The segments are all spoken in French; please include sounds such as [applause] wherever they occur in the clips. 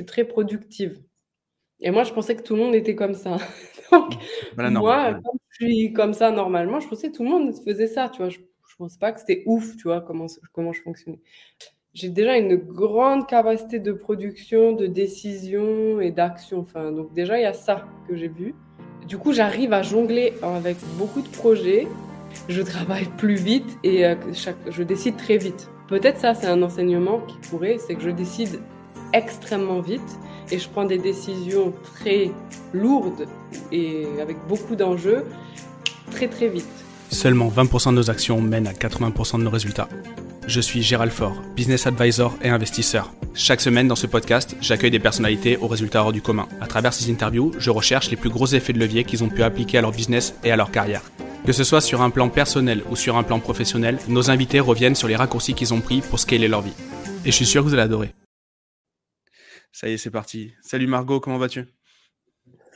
suis très productive. Et moi, je pensais que tout le monde était comme ça. [laughs] Donc, moi, comme je suis comme ça normalement, je pensais que tout le monde faisait ça, tu vois. Je, je pensais pas que c'était ouf, tu vois, comment, comment je fonctionnais. J'ai déjà une grande capacité de production, de décision et d'action. Enfin, donc déjà, il y a ça que j'ai vu. Du coup, j'arrive à jongler avec beaucoup de projets. Je travaille plus vite et euh, je décide très vite. Peut-être ça, c'est un enseignement qui pourrait, c'est que je décide extrêmement vite et je prends des décisions très lourdes et avec beaucoup d'enjeux très très vite. Seulement 20% de nos actions mènent à 80% de nos résultats. Je suis Gérald Faure, business advisor et investisseur. Chaque semaine dans ce podcast, j'accueille des personnalités aux résultats hors du commun. À travers ces interviews, je recherche les plus gros effets de levier qu'ils ont pu appliquer à leur business et à leur carrière. Que ce soit sur un plan personnel ou sur un plan professionnel, nos invités reviennent sur les raccourcis qu'ils ont pris pour scaler leur vie. Et je suis sûr que vous allez adorer. Ça y est, c'est parti. Salut Margot, comment vas-tu?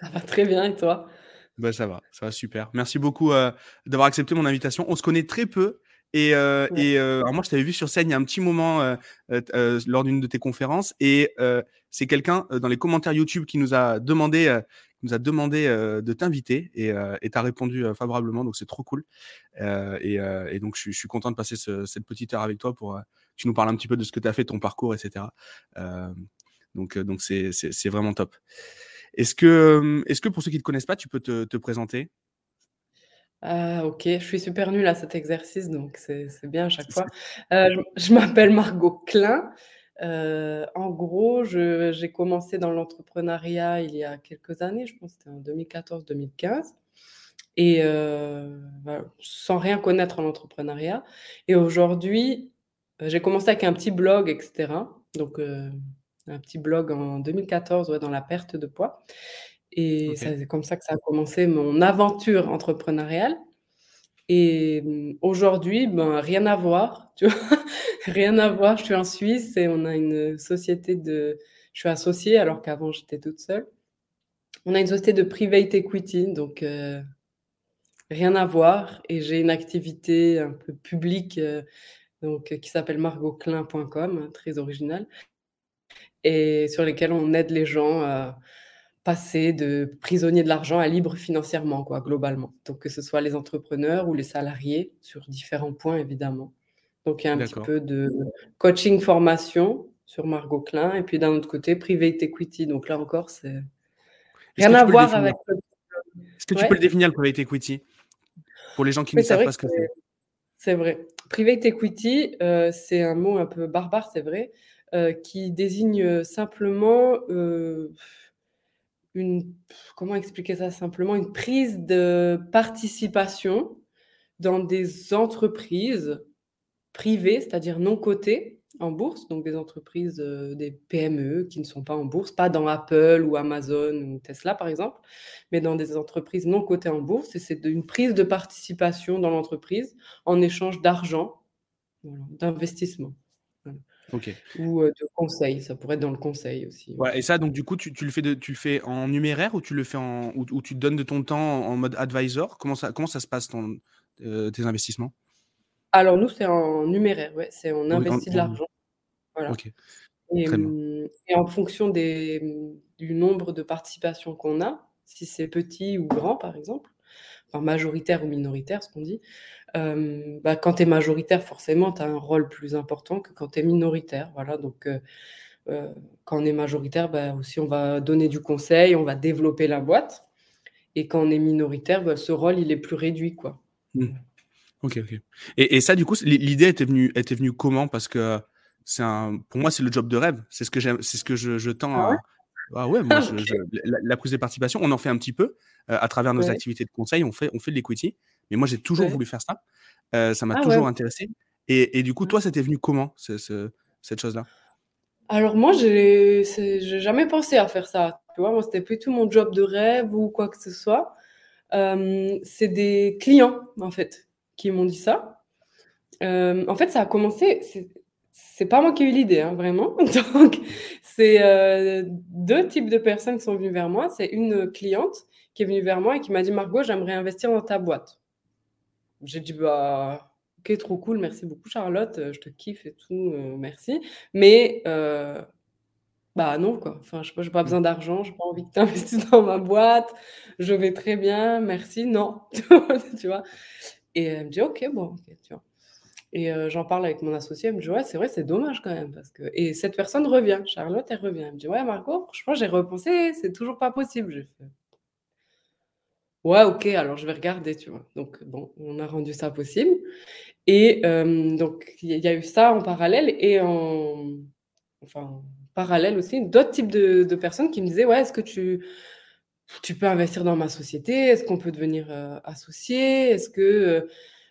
Ça va très bien et toi? Bah, Ça va, ça va super. Merci beaucoup euh, d'avoir accepté mon invitation. On se connaît très peu. Et, euh, et euh, alors moi, je t'avais vu sur scène il y a un petit moment lors d'une de tes conférences. Et c'est quelqu'un dans les commentaires YouTube qui nous a demandé, nous a demandé de t'inviter. Et tu as répondu favorablement. Donc, c'est trop cool. Et, et, donc, je, je, suis content de passer ce, cette petite heure avec toi pour que tu nous parles un petit peu de ce que tu as fait, ton parcours, etc. Donc, donc c'est, c'est, vraiment top. Est-ce que, est-ce que pour ceux qui ne te connaissent pas, tu peux te, te présenter? Ah, ok, je suis super nulle à cet exercice, donc c'est, c'est bien à chaque fois. Euh, je, je, m'appelle Margot Klein. Euh, en gros, je, j'ai commencé dans l'entrepreneuriat il y a quelques années, je pense que c'était en 2014-2015, et euh, bah, sans rien connaître en entrepreneuriat. Et aujourd'hui, j'ai commencé avec un petit blog, etc. Donc, un petit blog en 2014 ouais, dans la perte de poids. Et c'est comme ça que ça a commencé mon aventure entrepreneuriale. Et mmh, aujourd'hui, ben, rien à voir, [laughs] tu vois, rien à voir. Je suis en Suisse et on a une société de. Je suis associée alors qu'avant j'étais toute seule. On a une société de private equity, donc euh, rien à voir. Et j'ai une activité un peu publique euh, donc, qui s'appelle margotclin.com, très originale et sur lesquels on aide les gens à passer de prisonnier de l'argent à libre financièrement, quoi, globalement. Donc, que ce soit les entrepreneurs ou les salariés, sur différents points, évidemment. Donc, il y a un petit peu de coaching formation sur Margot Klein, et puis d'un autre côté, private equity. Donc là encore, c'est rien à voir avec. Est-ce que tu peux le définir, le private equity? Pour les gens qui ne savent pas ce que c'est. C'est vrai. Private equity, euh, c'est un mot un peu barbare, c'est vrai. Euh, qui désigne euh, simplement euh, une, comment expliquer ça simplement, une prise de participation dans des entreprises privées, c'est-à-dire non cotées en bourse, donc des entreprises, des PME qui ne sont pas en bourse, pas dans Apple ou Amazon ou Tesla par exemple, mais dans des entreprises non cotées en bourse. Et c'est une prise de participation dans l'entreprise en échange d'argent, d'investissement. Ou de conseil, ça pourrait être dans le conseil aussi. Ouais, et ça, donc du coup, tu, tu le fais de, tu le fais en numéraire ou tu le fais en ou, tu te donnes de ton temps en mode advisor? Comment ça, comment ça se passe ton, tes investissements? Alors nous, c'est en numéraire, ouais, c'est on investit de l'argent. Voilà. Et, mmh, et, en fonction des, du nombre de participations qu'on a, si c'est petit ou grand par exemple, enfin majoritaire ou minoritaire, ce qu'on dit, euh, bah, quand tu es majoritaire, forcément, tu as un rôle plus important que quand tu es minoritaire. Voilà, donc euh, euh, quand on est majoritaire, bah, aussi on va donner du conseil, on va développer la boîte. Et quand on est minoritaire, bah, ce rôle, il est plus réduit. Quoi. Mmh. Ok, ok. Et, et, ça, du coup, l'idée était venue, était venue comment? Parce que c'est un, pour moi, c'est le job de rêve. C'est ce que j'aime, c'est ce que je, je tends ah à. Ah ouais, moi, la, prise de participation, on en fait un petit peu à travers nos activités de conseil. On fait, on fait de l'equity. Mais moi, j'ai toujours voulu faire ça. Euh, ça m'a ah toujours intéressé. Et, et, du coup, toi, c'était venu comment, ce, cette chose-là? Alors, moi, j'ai jamais pensé à faire ça. Tu vois, moi, c'était plutôt mon job de rêve ou quoi que ce soit. Euh, c'est des clients, en fait, qui m'ont dit ça. Euh, en fait, ça a commencé. C'est pas moi qui ai eu l'idée, hein, vraiment. [laughs] Donc, c'est deux types de personnes qui sont venues vers moi. C'est une cliente qui est venue vers moi et qui m'a dit Margot, j'aimerais investir dans ta boîte. J'ai dit, bah, ok, trop cool, merci beaucoup Charlotte, je te kiffe et tout, euh, merci. Mais euh, Bah non, quoi. Enfin, je sais pas, besoin d'argent, j'ai pas envie que tu investisses [laughs] dans ma boîte, je vais très bien, merci, non. [laughs] Tu vois? Et elle me dit: «OK, bon, OK», tu vois? Et heu, j'en parle avec mon associé, elle me dit: «Ouais, c'est vrai, c'est dommage quand même parce que» et cette personne revient, Charlotte, elle revient. Elle me dit: «Ouais, Margot, franchement, j'ai repensé, c'est toujours pas possible». «Ouais, OK, alors je vais regarder», tu vois? Donc bon, on a rendu ça possible et hem, donc il y a eu ça en parallèle et en enfin, en parallèle aussi, d'autres types de personnes qui me disaient: «Ouais, est-ce que tu tu peux investir dans ma société? Est-ce qu'on peut devenir, heu, associés? Est-ce que,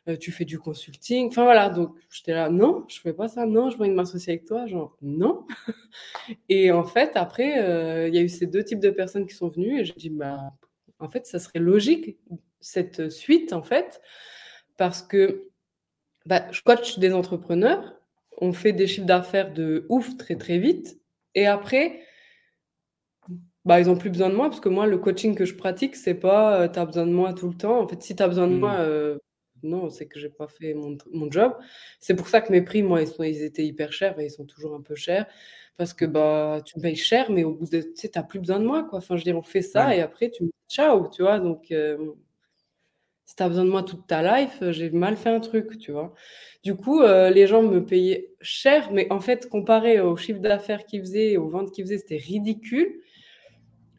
heu, tu fais du consulting?» enfin voilà, donc j'étais là: «Non, je fais pas ça, non, envie de m'associer avec toi», genre non [laughs] et en fait après, heu, il y a eu ces 2 types de personnes qui sont venues et j'ai dit: «Bah, en fait, ça serait logique cette suite, en fait, parce que, bah, je coach des entrepreneurs, on fait des chiffres d'affaires de ouf très, très vite et après bah, ils ont plus besoin de moi parce que moi, le coaching que je pratique, c'est pas, heu, tu as besoin de moi tout le temps. En fait, si tu as besoin de Mmh. moi, heu, non, c'est que j'ai pas fait mon mon job. C'est pour ça que mes prix, moi, ils sont ils étaient hyper chers et ils sont toujours un peu chers parce que, bah, tu me payes cher, mais au bout de tu sais, plus besoin de moi, quoi. Enfin, je veux dire, on fait ça Ouais. et après tu me dis: «Ciao», tu vois? Donc, hem, si tu as besoin de moi toute ta life, heu, j'ai mal fait un truc, tu vois? Du coup, heu, les gens me payaient cher, mais en fait, comparé au chiffre d'affaires qu'ils faisaient et aux ventes qu'ils faisaient, c'était ridicule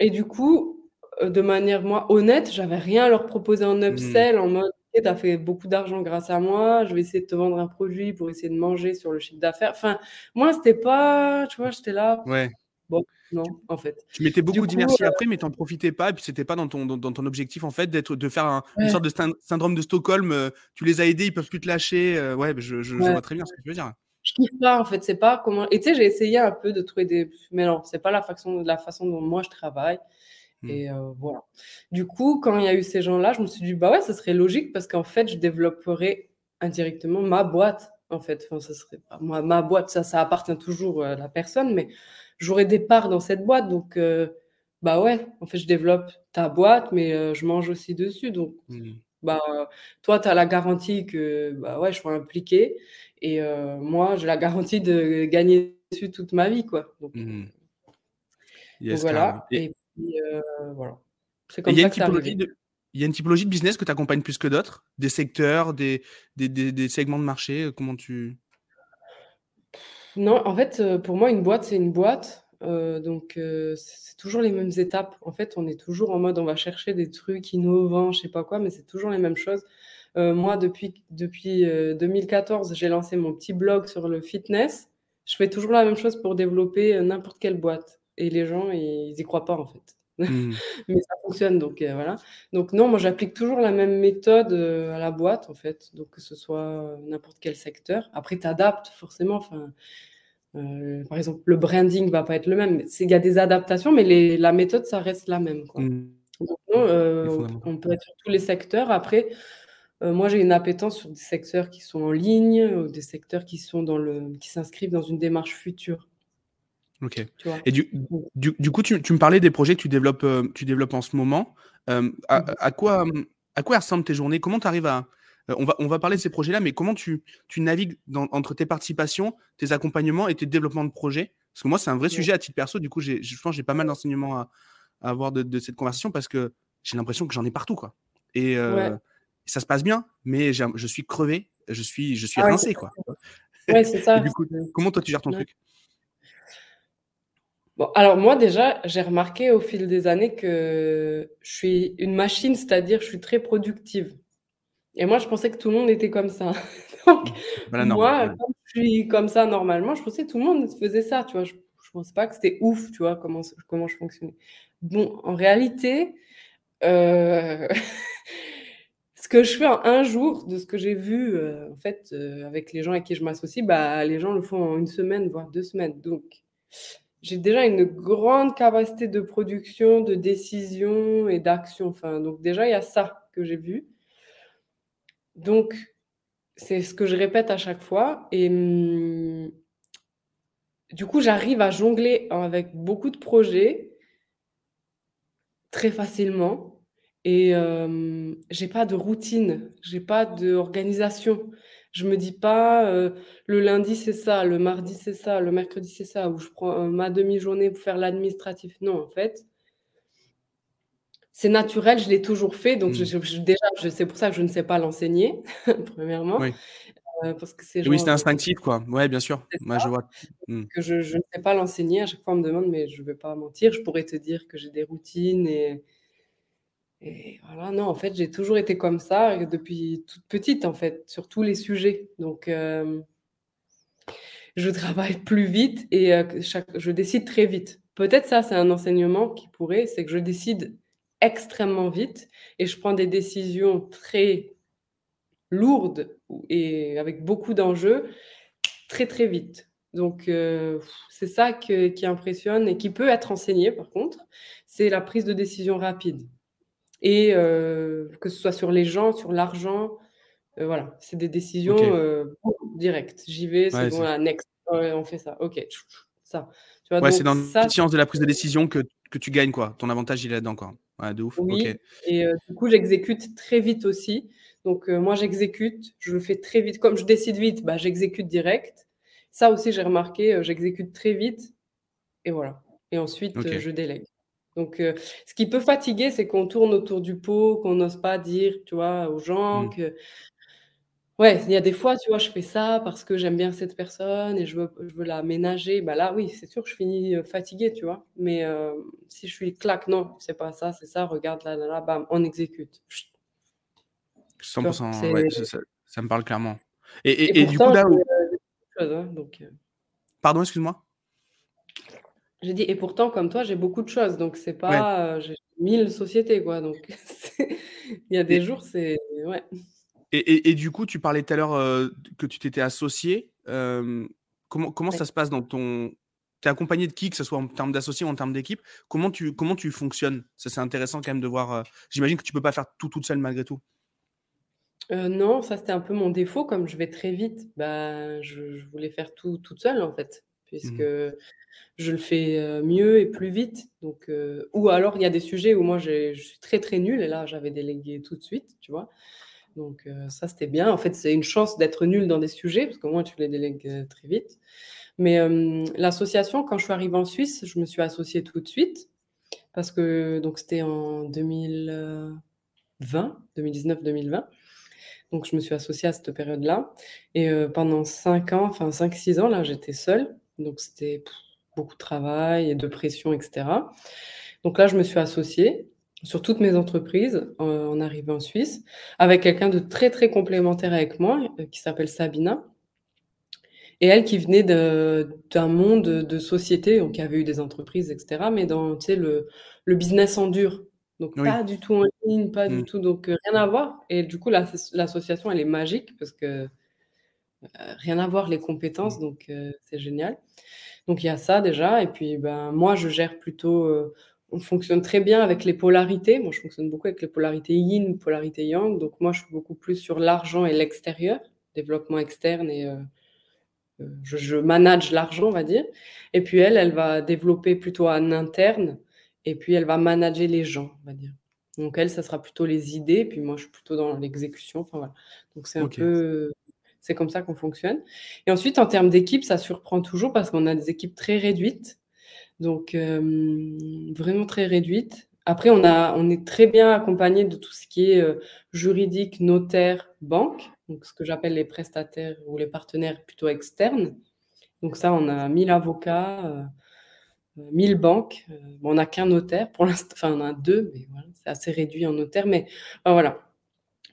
et du coup, heu, de manière, moi, honnête, j'avais rien à leur proposer en Mmh. upsell, en mode: «OK, tu as fait beaucoup d'argent grâce à moi, je vais essayer de te vendre un produit pour essayer de manger sur le chiffre d'affaires». Enfin, moi, c'était pas tu vois, j'étais là: Ouais. «Bon, Tu non», en fait. tu mettais beaucoup d'inertie après, mais tu en profitais pas et puis c'était pas dans ton dans dans ton objectif, en fait, d'être de faire un une sorte de syn syndrome de Stockholm, heu, tu les as aidés, ils peuvent plus te lâcher, heu, ouais, je vois très bien ce que tu veux dire. je kiffe pas, en fait, c'est pas comment et tu sais, j'ai essayé un peu de trouver des mais non, c'est pas la façon la façon dont moi je travaille Mmh. Et heu, voilà. Du coup, quand il y a eu ces gens-là, je me suis dit: «Bah, ouais, ça serait logique parce qu'en fait, je développerais indirectement ma boîte, en fait». Enfin, ça serait pas moi ma boîte, ça ça appartient toujours à la personne, mais j'aurais des parts dans cette boîte donc heu, bah, ouais, en fait, je développe ta boîte, mais heu, je mange aussi dessus donc Mmh. bah, toi, tu as la garantie que, bah, ouais, je sois impliquée et moi, j'ai la garantie de gagner dessus toute ma vie, quoi donc Mmh Yes, carrément voilà et et voilà. C'est il comme y a ça une que typologie de il y a une typologie de business que tu accompagnes plus que d'autres? Des secteurs, des des des des segments de marché, heu, comment tu Non, en fait, heu, pour moi, une boîte, c'est une boîte, heu, donc c'est toujours les mêmes étapes. En fait, on est toujours en mode, on va chercher des trucs innovants, je sais pas quoi, mais c'est toujours les mêmes choses. Moi, depuis depuis, heu, 2014, j'ai lancé mon petit blog sur le fitness. Je fais toujours la même chose pour développer, n'importe quelle boîte et les gens, ils y croient pas, en fait. mmh [laughs] Mais ça fonctionne, donc heu, voilà. Donc non, moi, j'applique toujours la même méthode, heu, à la boîte, en fait, donc que ce soit, heu, n'importe quel secteur. Après, tu adaptes forcément, enfin par exemple, le branding va pas être le même. Il y a des adaptations, mais les la méthode, ça reste la même, quoi. Mmh. Donc non, on peut être sur tous les secteurs. Après, moi, j'ai une appétence sur des secteurs qui sont en ligne, ou des secteurs qui sont dans le qui s'inscrivent dans une démarche future, OK et du du du coup, tu tu me parlais des projets que tu développes, heu, tu développes en ce moment. À mmh à quoi, mmh, à quoi ressemblent tes journées? Comment tu arrives à on va on va parler de ces projets-là, mais comment tu tu navigues dans entre tes participations, tes accompagnements et tes développements de projets? Parce que moi, c'est un vrai Ouais, sujet à titre perso, du coup, j'ai je pense, j'ai pas mal d'enseignements à à avoir de de cette conversation parce que j'ai l'impression que j'en ai partout, quoi et ouais. ça se passe bien, mais j'ai je suis crevé, je suis je suis Ah rincé, quoi. Ouais, c'est [laughs] ça, du coup, comment toi tu gères ton truc? Bon, alors moi, déjà, j'ai remarqué au fil des années que je suis une machine, c'est-à-dire je suis très productive. Et moi, je pensais que tout le monde était comme ça. [laughs] Donc norme, moi, je suis comme ça normalement, je pensais que tout le monde faisait ça, tu vois? Je je pensais pas que c'était ouf, tu vois? Comment je fonctionnais. Bon, en réalité, heu, [laughs] ce que je fais en un jour, de ce que j'ai vu, heu, en fait, heu, avec les gens avec qui je m'associe, bah, les gens le font en une semaine, voire 2 semaines. Donc j'ai déjà une grande capacité de production, de décision et d'action. Enfin, donc déjà, il y a ça que j'ai vu. Donc C'est ce que je répète à chaque fois et mmh, du coup, j'arrive à jongler avec beaucoup de projets très facilement et hem, j'ai pas de routine, j'ai pas d'organisation. Je me dis pas, euh, le lundi c'est ça, le mardi c'est ça, le mercredi c'est ça, ou je prends ma demi-journée pour faire l'administratif. Non, en fait, c'est naturel, je l'ai toujours fait, donc je, mmh. déjà, je, c'est pour ça que je ne sais pas l'enseigner, [laughs] premièrement. Oui. Euh, parce que c'est oui, c'est instinctif, quoi. Ouais, bien sûr. Moi, je vois. Mmh. Que je, je, ne sais pas l'enseigner. À chaque fois, on me demande, mais je ne vais pas mentir. Je pourrais te dire que j'ai des routines et, et voilà. Non, en fait, j'ai toujours été comme ça depuis toute petite, en fait, sur tous les sujets. Donc, euh, je travaille [laughs] plus vite et euh, chaque, je décide très vite. Peut-être ça, c'est un enseignement qui pourrait, c'est que je décide extrêmement vite et je prends des décisions très lourdes et avec beaucoup d'enjeux très très vite. Donc euh, c'est ça qui impressionne et qui peut être enseigné par contre, c'est la prise de décision rapide. Et euh, que ce soit sur les gens, sur l'argent, euh, voilà, c'est des décisions directes. J'y vais, c'est bon, la next, on fait ça, ok, ça. ouais, c'est dans la science de la prise de décision que, que tu gagnes, quoi. Ton avantage, il est là-dedans, quoi. Ouais, de ouf. Oui, et du coup, j'exécute très vite aussi. Donc, moi, j'exécute, je le fais très vite. Comme je décide vite, bah, j'exécute direct. Ça aussi, j'ai remarqué, j'exécute très vite. Et voilà. Et ensuite, je délègue. Donc, ce qui peut fatiguer, c'est qu'on tourne autour du pot, qu'on n'ose pas dire, tu vois, aux gens mmh. que Ouais, il y a des fois, tu vois, je fais ça parce que j'aime bien cette personne et je veux je veux la ménager. Bah, là, oui, c'est sûr, je finis, fatiguée, tu vois? Mais, si je suis claque, non, c'est pas ça, c'est ça, regarde là, là, là, bam, on exécute. 100 ouais, ça me parle clairement et et du coup, là hein, Pardon, excuse-moi? J'ai dit et pourtant comme toi, j'ai beaucoup de choses, donc c'est pas, j'ai 1000 sociétés, quoi, donc [laughs] il y a des jours, c'est ouais. Et, du coup, tu parlais tout à l'heure que tu t'étais associé. comment comment ça se passe dans ton. Tu es accompagné de qui, que ce soit en termes d'associé ou en termes d'équipe? Comment tu, comment tu fonctionnes? Ça, c'est intéressant quand même de voir. J'imagine que tu peux pas faire tout toute seule malgré tout. non, ça c'était un peu mon défaut. Comme je vais très vite, bah, je, voulais faire tout toute seule en fait, puisque mmh je le fais mieux et plus vite. Donc, ou alors il y a des sujets où moi je suis très très nulle et là j'avais délégué tout de suite, tu vois. Donc euh, ça, c'était bien. En fait, c'est une chance d'être nul dans des sujets, parce qu'au moins, tu les délègues euh, très vite. Mais euh, l'association, quand je suis arrivée en Suisse, je me suis associée tout de suite, parce que donc c'était en 2020, 2019-2020. Donc je me suis associée à cette période-là. Et pendant 5 ans, enfin 5-6 ans, là, j'étais seule. Donc c'était beaucoup de travail et de pression, etc. Donc là, je me suis associée sur toutes mes entreprises en, arrivant en Suisse, avec quelqu'un de très très complémentaire avec moi, euh, qui s'appelle Sabina. Et elle qui venait d'un monde de société, donc qui avait eu des entreprises, etc., mais dans le, le business en dur. Donc pas du tout en ligne, pas du mmh. tout, donc euh, rien à voir. Et du coup, l'association, elle est magique parce que euh, rien à voir les compétences, mmh. donc c'est génial. Donc il y a ça déjà. Et puis ben, moi, je gère plutôt on fonctionne très bien avec les polarités. Moi, je fonctionne beaucoup avec les polarités yin, polarité yang. Donc, moi, je suis beaucoup plus sur l'argent et l'extérieur, développement externe et euh, euh, je, manage l'argent, on va dire. Et puis, elle, elle va développer plutôt en interne et puis elle va manager les gens, on va dire. Donc, elle, ça sera plutôt les idées. Puis moi, je suis plutôt dans l'exécution. Enfin, voilà. Donc, c'est un peu. C'est comme ça qu'on fonctionne. Et ensuite, en termes d'équipe, ça surprend toujours parce qu'on a des équipes très réduites. Donc, vraiment très réduite. Après, on, a, on est très bien accompagné de tout ce qui est juridique, notaire, banque, donc ce que j'appelle les prestataires ou les partenaires plutôt externes. Donc ça, on a 1000 avocats, 1000 banques. on n'a qu'un notaire pour l'instant, enfin on a deux, mais c'est assez réduit en notaire. Mais voilà.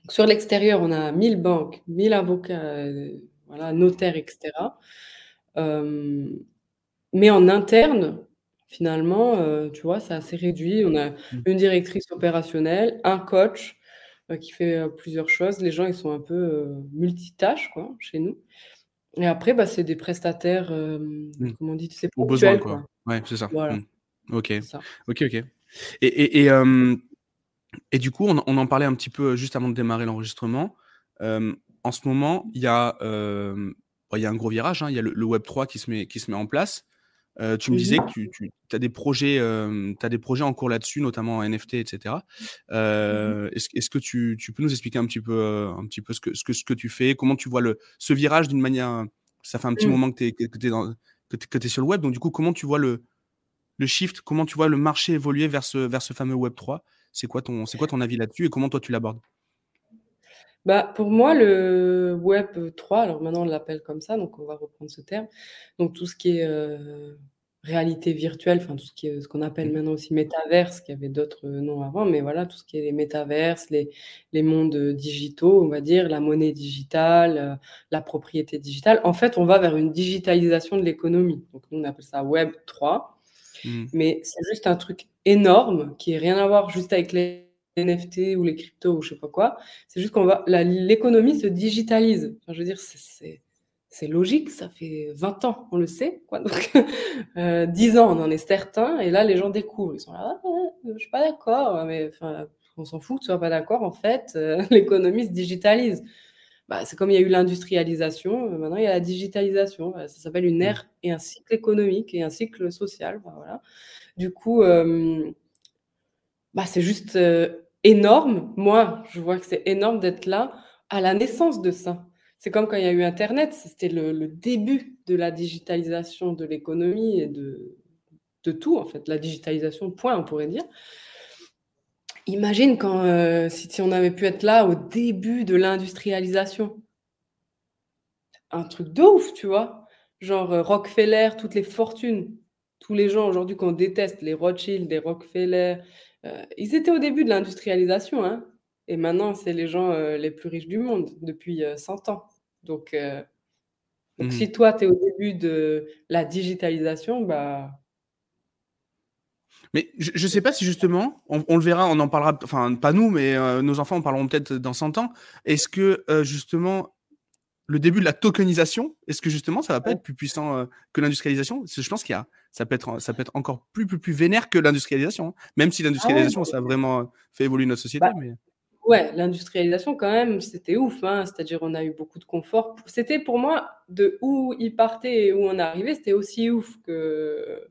Sur l'extérieur, on a 1000 banques, 1000 avocats, voilà, notaires, etc. mais en interne, Finalement, euh, tu vois, c'est assez réduit. On a mmh. une directrice opérationnelle, un coach, euh, qui fait, euh, plusieurs choses. Les gens, ils sont un peu, multitâches, quoi, chez nous et après, bah, c'est des prestataires, mmh. comment on dit? C'est Au besoin, quoi. Ouais, c'est ça. Voilà. Mmh. OK. OK, OK et et et du coup, on en parlait un petit peu, juste avant de démarrer l'enregistrement. en ce moment, il y a, il y a un gros virage, hein. Il y a le Web 3 qui se met qui se met en place. Euh, tu me disais que tu, tu as, des projets, euh, as des projets en cours là-dessus, notamment en NFT, etc. Euh, est-ce, que tu, tu, peux nous expliquer un petit peu, un petit peu ce, que, ce, que, ce que tu fais? Comment tu vois le, ce virage d'une manière. Ça fait un petit mmh. moment que tu es, que que es sur le web, donc du coup, comment tu vois le, le shift? Comment tu vois le marché évoluer vers ce, vers ce fameux Web 3 C'est quoi, ton, c'est quoi ton avis là-dessus et comment toi tu l'abordes? Bah, pour moi, le Web 3, alors maintenant on l'appelle comme ça, donc on va reprendre ce terme. Donc tout ce qui est euh, réalité virtuelle, enfin tout ce qui est ce qu'on appelle mmh. maintenant aussi métaverse, qui avait d'autres noms avant, mais voilà, tout ce qui est les métaverses, les, les mondes digitaux, on va dire, la monnaie digitale, euh, la propriété digitale. En fait, on va vers une digitalisation de l'économie. Donc nous on appelle ça Web 3. Mmh. Mais c'est juste un truc énorme qui n'a rien à voir juste avec les NFT ou les cryptos ou je sais pas quoi. C'est juste qu'on va, l'économie se digitalise. je veux dire, c'est logique, ça fait 20 ans, on le sait, quoi. Donc, 10 [laughs] euh, ans, on en est certain, et là, les gens découvrent. Ils sont là, ah, je suis pas d'accord, mais enfin, on s'en fout que tu sois pas d'accord. En fait, euh, [laughs] l'économie se digitalise. Bah, c'est comme il y a eu l'industrialisation, euh, maintenant il y a la digitalisation. Ça s'appelle une ère et un cycle économique et un cycle social. Bah, voilà. Coup, bah, c'est juste énorme. Moi, je vois que c'est énorme d'être là à la naissance de ça. C'est comme quand il y a eu Internet, c'était le, début de la digitalisation de l'économie et de, tout, en fait, la digitalisation, point, on pourrait dire. Imagine quand, euh, si, on avait pu être là au début de l'industrialisation. Un truc de ouf, tu vois. Genre euh, Rockefeller, toutes les fortunes, tous les gens aujourd'hui qu'on déteste, les Rothschild, les Rockefeller, euh, ils étaient au début de l'industrialisation, hein, et maintenant, c'est les gens euh, les plus riches du monde depuis 100 euh, ans. Donc, donc mmh si toi, tu es au début de la digitalisation, bah, mais je ne sais pas si justement, on, le verra, on en parlera, enfin pas nous, mais nos enfants en parleront peut-être dans 100 ans. Est-ce que justement le début de la tokenisation, est-ce que justement ça va pas être plus puissant euh, que l'industrialisation? Je pense qu'il y a, ça peut être, ça peut être encore plus plus plus vénère que l'industrialisation, hein. même si l'industrialisation ah ça a vraiment euh, fait évoluer notre société. Bah, mais... Ouais, l'industrialisation quand même, c'était ouf. Hein. C'est-à-dire on a eu beaucoup de confort. C'était pour moi de où il partait et où on arrivait, c'était aussi ouf que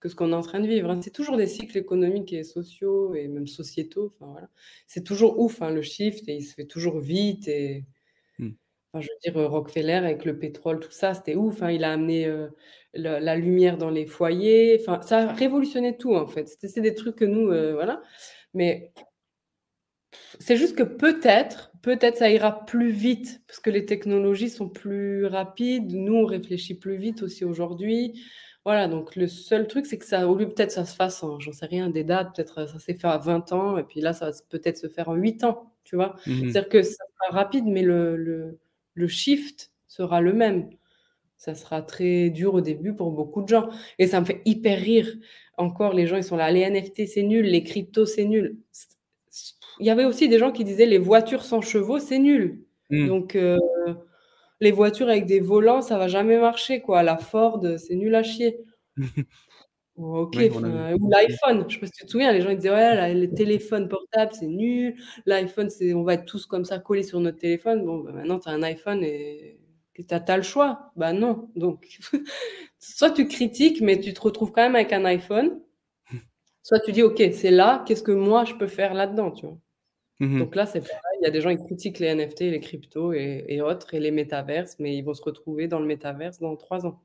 que ce qu'on est en train de vivre. Hein. C'est toujours des cycles économiques et sociaux et même sociétaux. Enfin voilà, c'est toujours ouf le shift et il se fait toujours vite et je veux dire, Rockefeller avec le pétrole, tout ça, c'était ouf, hein. Il a amené, la lumière dans les foyers, enfin, ça a révolutionné tout, en fait. c'est des trucs que nous, voilà. Mais c'est juste que peut-être, peut-être ça ira plus vite parce que les technologies sont plus rapides. Nous, on réfléchit plus vite aussi aujourd'hui. Voilà, donc le seul truc, c'est que ça au lieu peut-être ça se fasse en j'en sais rien, des dates, peut-être, ça s'est fait à 20 ans et puis là, ça va peut-être se faire en 8 ans, tu vois? Mmh C'est-à-dire que ça sera rapide, mais le le shift sera le même. Ça sera très dur au début pour beaucoup de gens. Et ça me fait hyper rire. Encore, les gens, ils sont là, les NFT, c'est nul, les cryptos, c'est nul. Il y avait aussi des gens qui disaient les voitures sans chevaux, c'est nul. Hmm. Donc, euh, les voitures avec des volants, ça va jamais marcher, quoi. La Ford, c'est nul à chier. [laughs] Ok, ou l'iPhone, je sais pas si tu te souviens, les gens ils disaient ouais, les téléphones portables c'est nul, l'iPhone c'est on va être tous comme ça collés sur notre téléphone. Bon, bah, maintenant tu as un iPhone et tu as, le choix. Bah non, donc [laughs] soit tu critiques mais tu te retrouves quand même avec un iPhone, soit tu dis ok, c'est là, qu'est-ce que moi je peux faire là-dedans, tu vois? Mmh donc là c'est pareil, il y a des gens qui critiquent les NFT, les cryptos et, et autres et les métaverses, mais ils vont se retrouver dans le métaverse dans trois ans.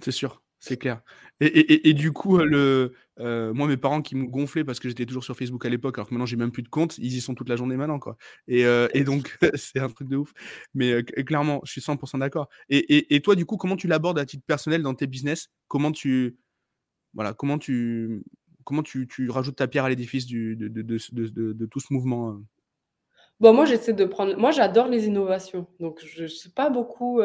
C'est sûr. C'est clair. Et, du coup, le, euh, moi, mes parents qui me gonflaient parce que j'étais toujours sur Facebook à l'époque, alors que maintenant j'ai même plus de compte, ils y sont toute la journée maintenant, quoi. Et, euh, donc, [laughs] c'est un truc de ouf. Mais euh, clairement, je suis 100% d'accord. Et, toi, du coup, comment tu l'abordes à titre personnel dans tes business? Comment tu, voilà, comment tu, comment tu, rajoutes ta pierre à l'édifice de, de, tout ce mouvement Bon, moi, j'essaie de prendre. Moi, j'adore les innovations. Donc, je ne sais pas beaucoup.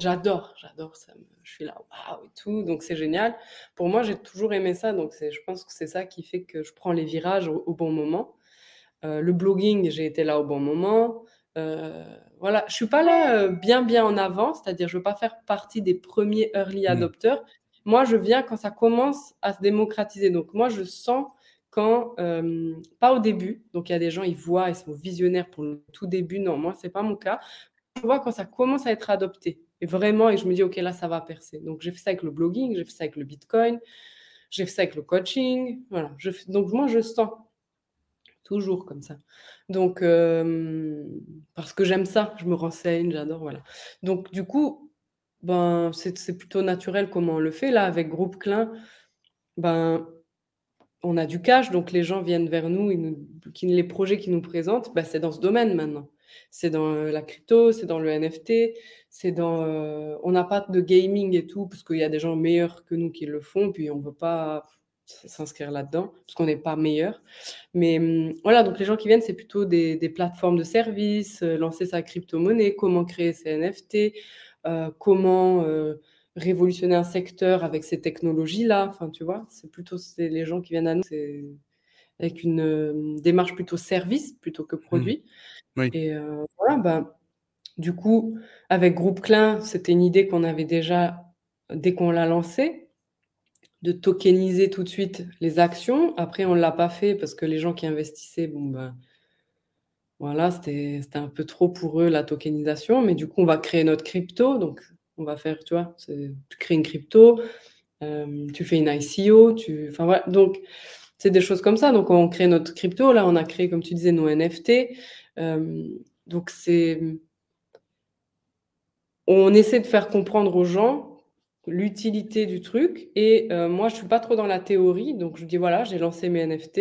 j'adore, j'adore ça. Je suis là, waouh et tout. Donc, c'est génial. Pour moi, j'ai toujours aimé ça. Donc, je pense que c'est ça qui fait que je prends les virages au, bon moment. le blogging, j'ai été là au bon moment. voilà, je suis pas là bien, bien en avant. C'est-à-dire, je veux pas faire partie des premiers early mmh. adopters. Moi, je viens quand ça commence à se démocratiser. Donc, moi, je sens euh, pas au début, donc il y a des gens, ils voient, ils sont visionnaires pour le tout début. Non, moi, c'est pas mon cas. Je vois quand ça commence à être adopté. Et vraiment, et je me dis, OK, là, ça va percer. Donc, j'ai fait ça avec le blogging, j'ai fait ça avec le Bitcoin, j'ai fait ça avec le coaching. Voilà. Je donc, moi, je sens toujours comme ça. Donc, euh, parce que j'aime ça, je me renseigne, j'adore, voilà. Donc, du coup, ben, c'est plutôt naturel comment on le fait. Là, avec Groupe Klein, ben, on a du cash, donc les gens viennent vers nous, qui, les projets qu'ils nous présentent, ben, c'est dans ce domaine maintenant. C'est dans euh, la crypto, c'est dans le NFT, c'est dans. Euh, on n'a pas de gaming et tout, parce qu'il y a des gens meilleurs que nous qui le font, puis on ne veut pas s'inscrire là-dedans, parce qu'on n'est pas meilleur. Mais hum, voilà, donc les gens qui viennent, c'est plutôt des, plateformes de services, euh, lancer sa crypto-monnaie, comment créer ses NFT, comment révolutionner un secteur avec ces technologies-là. Enfin, tu vois, c'est plutôt c'est les gens qui viennent à nous, c'est avec une démarche plutôt service plutôt que produit. Mmh. Et voilà, bah, du coup, avec Groupe Klein, c'était une idée qu'on avait déjà dès qu'on l'a lancé, de tokeniser tout de suite les actions. Après, on ne l'a pas fait parce que les gens qui investissaient, bon, ben, voilà, c'était un peu trop pour eux la tokenisation. Mais du coup, on va créer notre crypto. Donc, on va faire, tu vois, tu crées une crypto, tu fais une ICO, tu, enfin voilà. Donc, c'est des choses comme ça. Donc, on crée notre crypto. Là, on a créé, comme tu disais, nos NFT. donc, c'est. On essaie de faire comprendre aux gens l'utilité du truc. Et euh, moi, je suis pas trop dans la théorie, donc je dis voilà, j'ai lancé mes NFT.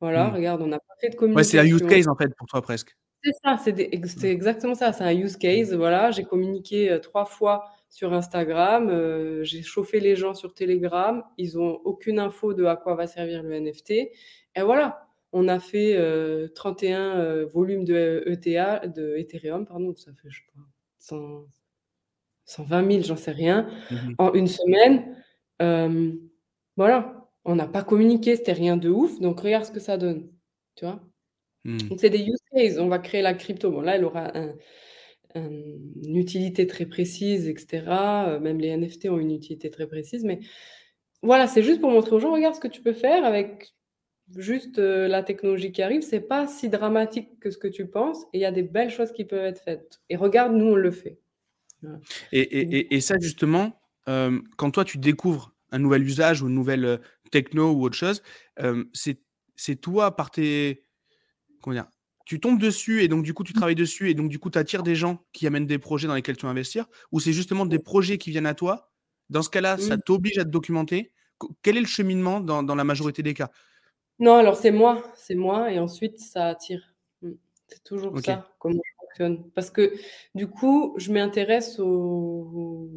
Voilà, hmm. regarde, on n'a pas fait de communication. Ouais, c'est un use case en fait pour toi presque. C'est ça, c'est exactement ça. C'est un use case. Voilà, j'ai communiqué euh, trois fois sur Instagram, euh, j'ai chauffé les gens sur Telegram. Ils ont aucune info de à quoi va servir le NFT. Et voilà, on a fait 31 volumes de ETA, de Ethereum, pardon, ça fait je sais pas 100, 120 000, j'en sais rien, mmh en une semaine. voilà, on n'a pas communiqué, c'était rien de ouf, donc regarde ce que ça donne, tu vois. Mmh. Donc c'est des use cases, on va créer la crypto. Bon là, elle aura une utilité très précise, etc. même les NFT ont une utilité très précise, mais voilà, c'est juste pour montrer aux gens, regarde ce que tu peux faire avec juste la technologie qui arrive. C'est pas si dramatique que ce que tu penses, et il y a des belles choses qui peuvent être faites. Et regarde, nous on le fait. Et, ça, justement, euh, quand toi, tu découvres un nouvel usage ou une nouvelle euh, techno ou autre chose, euh, c'est toi, par tes. Comment dire tu tombes dessus et donc du coup tu mmh. travailles dessus et donc du coup tu attires des gens qui amènent des projets dans lesquels tu vas investir ou c'est justement des projets qui viennent à toi? Dans ce cas-là, ça mmh. t'oblige à te documenter. Quel est le cheminement dans, dans la majorité des cas? Non, alors c'est moi, c'est moi et ensuite ça attire. Mmh. C'est toujours ça, comment parce que du coup, je m'intéresse aux,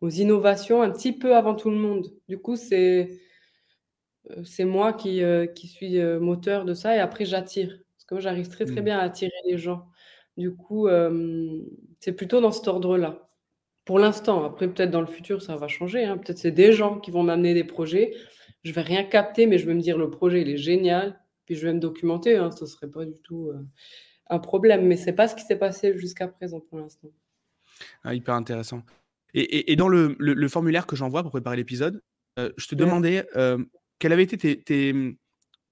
aux, innovations un petit peu avant tout le monde. Du coup, c'est c'est moi qui, euh, qui suis euh, moteur de ça et après j'attire. Parce que moi, j'arrive très très mmh. bien à attirer les gens. Du coup, c'est plutôt dans cet ordre-là. Pour l'instant, après peut-être dans le futur, ça va changer. Hein. Peut-être c'est des gens qui vont m'amener des projets. Je vais rien capter, mais je vais me dire le projet il est génial, puis je vais me documenter. Hein. Ce serait pas du tout un problème, mais c'est pas ce qui s'est passé jusqu'à présent pour l'instant. Ah, hyper intéressant. Et, dans le, formulaire que j'envoie pour préparer l'épisode, euh, je te demandais euh, quel, avait été tes,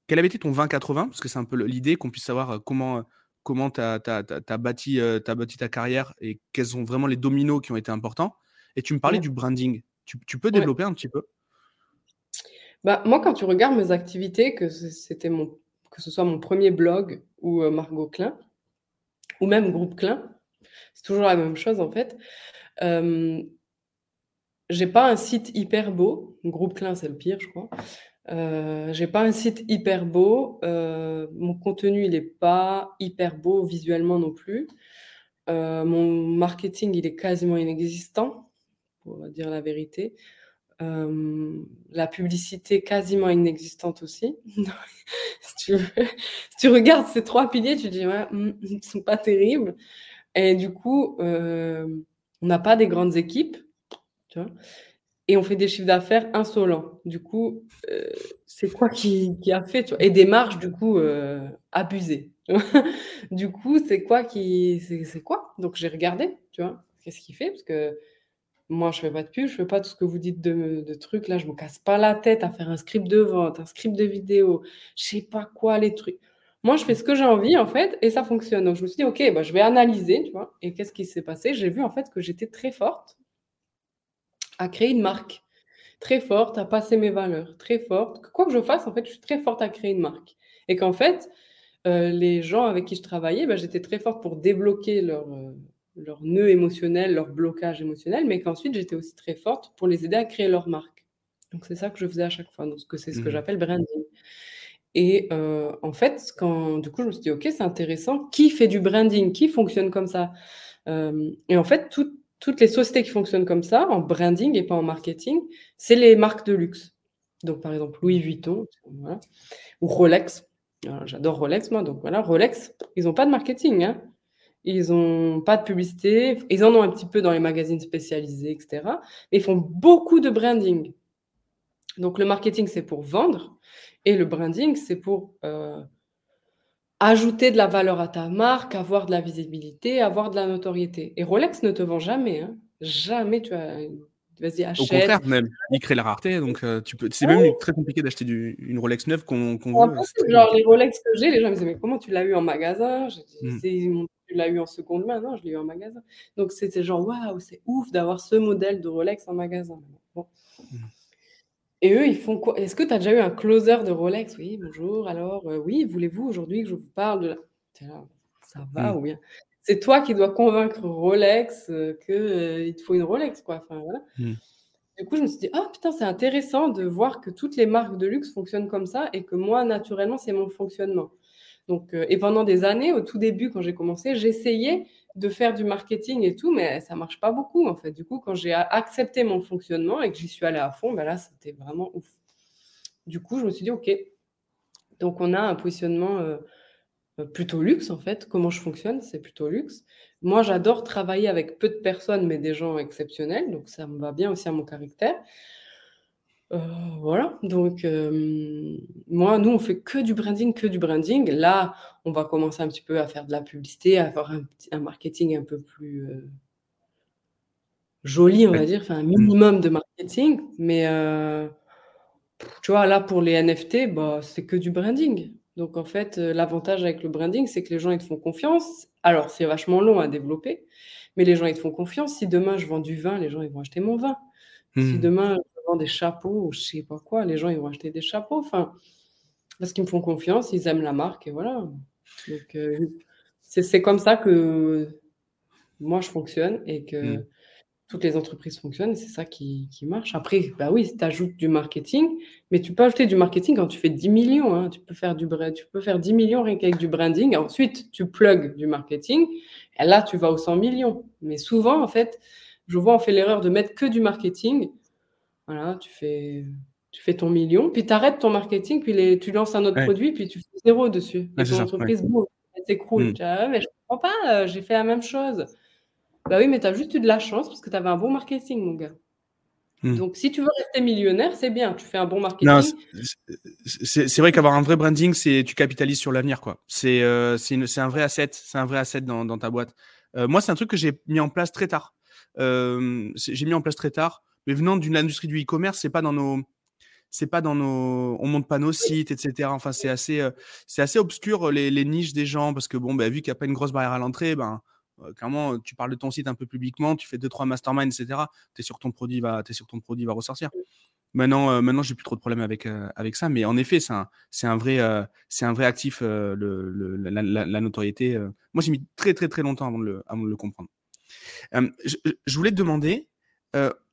quel avait été ton 20-80, parce que c'est un peu l'idée qu'on puisse savoir euh, comment comment tu as, bâti, bâti ta carrière et quels sont vraiment les dominos qui ont été importants. Et tu me parlais du branding. Tu, peux développer un petit peu? Bah, Moi, quand tu regardes mes activités, que, c'était mon, que ce soit mon premier blog ou Margot Klein, ou même Groupe Klein, c'est toujours la même chose en fait. Euh, j'ai pas un site hyper beau. Groupe Klein, c'est le pire, je crois. Euh, j'ai pas un site hyper beau. Euh, mon contenu, il est pas hyper beau visuellement non plus. Euh, mon marketing, il est quasiment inexistant, pour dire la vérité. la publicité quasiment inexistante aussi. [laughs] si, tu regardes ces trois piliers, tu dis ouais, hmm, ils sont pas terribles. Et du coup, euh, on n'a pas des grandes équipes, et on fait des chiffres d'affaires insolents. Du coup, euh, c'est quoi qui, a fait, et des marges du coup euh, abusées. [laughs] du coup, c'est quoi qui, c'est quoi? Donc j'ai regardé, tu vois, qu'est-ce qu'il fait? Parce que moi, je fais pas de pub, je fais pas tout ce que vous dites de, trucs. Là, je me casse pas la tête à faire un script de vente, un script de vidéo, je sais pas quoi, les trucs. Moi, je fais ce que j'ai envie, en fait, et ça fonctionne. Donc, je me suis dit: «OK, bah, je vais analyser», tu vois? Et qu'est-ce qui s'est passé? J'ai vu, en fait, que j'étais très forte à créer une marque, très forte à passer mes valeurs, très forte quoi que je fasse, en fait, je suis très forte à créer une marque et qu'en fait, heu, les gens avec qui je travaillais, bah, j'étais très forte pour débloquer leur, heu, leur nœud émotionnel, leur blocage émotionnel, mais qu'ensuite j'étais aussi très forte pour les aider à créer leur marque. Donc c'est ça que je faisais à chaque fois, donc c'est ce que Mmh. j'appelle branding et heu, en fait, quand du coup, je me suis dit: «OK, c'est intéressant. Qui fait du branding? Qui fonctionne comme ça?» et en fait, toutes toutes les sociétés qui fonctionnent comme ça, en branding et pas en marketing, c'est les marques de luxe. Donc par exemple, Louis Vuitton, ou Rolex. J'adore Rolex moi, donc voilà, Rolex, ils ont pas de marketing, hein. Ils ont pas de publicité, ils en ont un petit peu dans les magazines spécialisés et cetera, mais ils font beaucoup de branding. Donc le marketing, c'est pour vendre et le branding, c'est pour, heu ajouter de la valeur à ta marque, avoir de la visibilité, avoir de la notoriété et Rolex ne te vend jamais, hein. Jamais tu as vas-y Au contraire achète. même, ils créent la rareté donc heu, tu peux c'est même très compliqué d'acheter du une Rolex neuve qu'on qu'on veut, très genre les Rolex que j'ai, les gens me disaient: «Mais comment tu l'as eu en magasin?» «C'est ils m'ont tu l'as eu en seconde main?» «Non, je l'ai eu en magasin». Donc c'était genre: «Waouh, c'est ouf d'avoir ce modèle de Rolex en magasin». Bon Mmh. Et eux, ils font quoi? «Est-ce que tu as déjà eu un closer de Rolex?» «Oui, bonjour, alors, heu, oui, voulez-vous aujourd'hui que je vous parle de la» là: «Ça va Mmh. ou bien?» c'est toi qui dois convaincre Rolex, heu, que, heu, il te faut une Rolex, quoi, enfin voilà. Mmh. Du coup, je me suis dit: «Ah putain, c'est intéressant de voir que toutes les marques de luxe fonctionnent comme ça et que moi, naturellement, c'est mon fonctionnement». Donc heu et pendant des années, au tout début, quand j'ai commencé, j'essayais de faire du marketing et tout, mais ça marche pas beaucoup, en fait. Du coup, quand j'ai accepté mon fonctionnement et que j'y suis allée à fond, bah là, c'était vraiment ouf. Du coup, je me suis dit: «OK». Donc on a un positionnement, heu, plutôt luxe, en fait. Comment je fonctionne, c'est plutôt luxe. Moi, j'adore travailler avec peu de personnes, mais des gens exceptionnels, donc ça me va bien aussi à mon caractère. Heu, voilà, donc hem, moi, nous, on fait que du branding, que du branding. Là, on va commencer un petit peu à faire de la publicité, à avoir un marketing un peu plus, heu joli, on va dire, enfin un Mmh. minimum de marketing, mais tu vois, là, pour les NFT, bah, c'est que du branding. Donc en fait, l'avantage avec le branding, c'est que les gens, ils te font confiance. Alors c'est vachement long à développer, mais les gens, ils te font confiance. Si demain je vends du vin, les gens, ils vont acheter mon vin. Si Mmh. demain des chapeaux ou je sais pas quoi, les gens, ils vont acheter des chapeaux, enfin, parce qu'ils me font confiance, ils aiment la marque et voilà. Donc heu, c'est c'est comme ça que moi je fonctionne et Mmh. que toutes les entreprises fonctionnent c'est ça qui qui marche. Après, bah oui, tu ajoutes du marketing, mais tu peux ajouter du marketing quand tu fais 10 000 000, hein. Tu peux faire du tu peux faire 10 000 000 rien qu'avec du branding. Ensuite, tu plugs du marketing et là, tu vas aux 100 000 000. Mais souvent, en fait, je vois, on fait l'erreur de mettre que du marketing. Voilà, tu fais tu fais ton 1 000 000, puis tu arrêtes ton marketing, puis les tu lances un autre Ouais. produit, puis tu fais 0 dessus Ouais, et ton ça, entreprise, boum, elle s'écroule. Mmh. «Ouais, mais je comprends pas, heu, j'ai fait la même chose». Bah oui, mais tu as juste eu de la chance parce que tu avais un bon marketing, mon gars. Mmh. Donc si tu veux rester millionnaire, c'est bien, tu fais un bon marketing. c'est c'est vrai qu'avoir un vrai branding, c'est tu capitalises sur l'avenir, quoi. C'est, heu, c'est une c'est un vrai asset, c'est un vrai asset dans dans ta boîte. Heu, moi, c'est un truc que j'ai mis en place très tard. J'ai mis en place très tard, mais venant d'une industrie du e-commerce, c'est pas dans nos c'est pas dans nos on monte pas nos sites et cetera. Enfin, c'est assez, heu, c'est assez obscur les les niches des gens parce que bon, bah, vu qu'il y a pas une grosse barrière à l'entrée, ben, heu, clairement, tu parles de ton site un peu publiquement, tu fais 2-3 masterminds et cetera. Tu es sûr que ton produit va es ton produit va ressortir. Maintenant, heu, maintenant, j'ai plus trop de problèmes avec, avec ça, mais en effet, c'est un c'est un vrai, c'est un vrai actif, heu, le le la la la notoriété. Moi, j'ai mis très, très, très longtemps avant de le avant de le comprendre. Je je voulais te demander,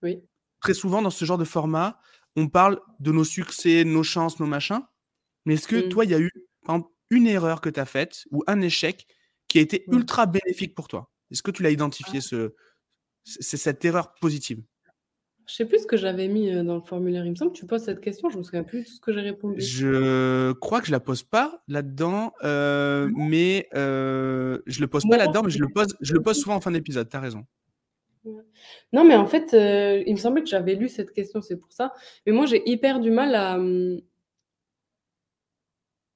Oui. Très souvent dans ce genre de format, on parle de nos succès, nos chances, nos machins, mais est-ce que Mmh. toi, il y a eu, par exemple, une erreur que tu as faite ou un échec qui a été Mmh. ultra bénéfique pour toi? Est-ce que tu l'as identifié Ah. ce c cette erreur positive? Je sais plus ce que j'avais mis, heu, dans le formulaire. Il me semble que tu poses cette question, je me souviens plus de ce que j'ai répondu. Je crois que je la pose pas là-dedans, Non? mais heu, je le pose pas là-dedans, mais je le pose je le pose souvent en fin d'épisode, tu as raison. Non, mais en fait, heu, il me semblait que j'avais lu cette question, c'est pour ça. Mais moi, j'ai hyper du mal à, mmh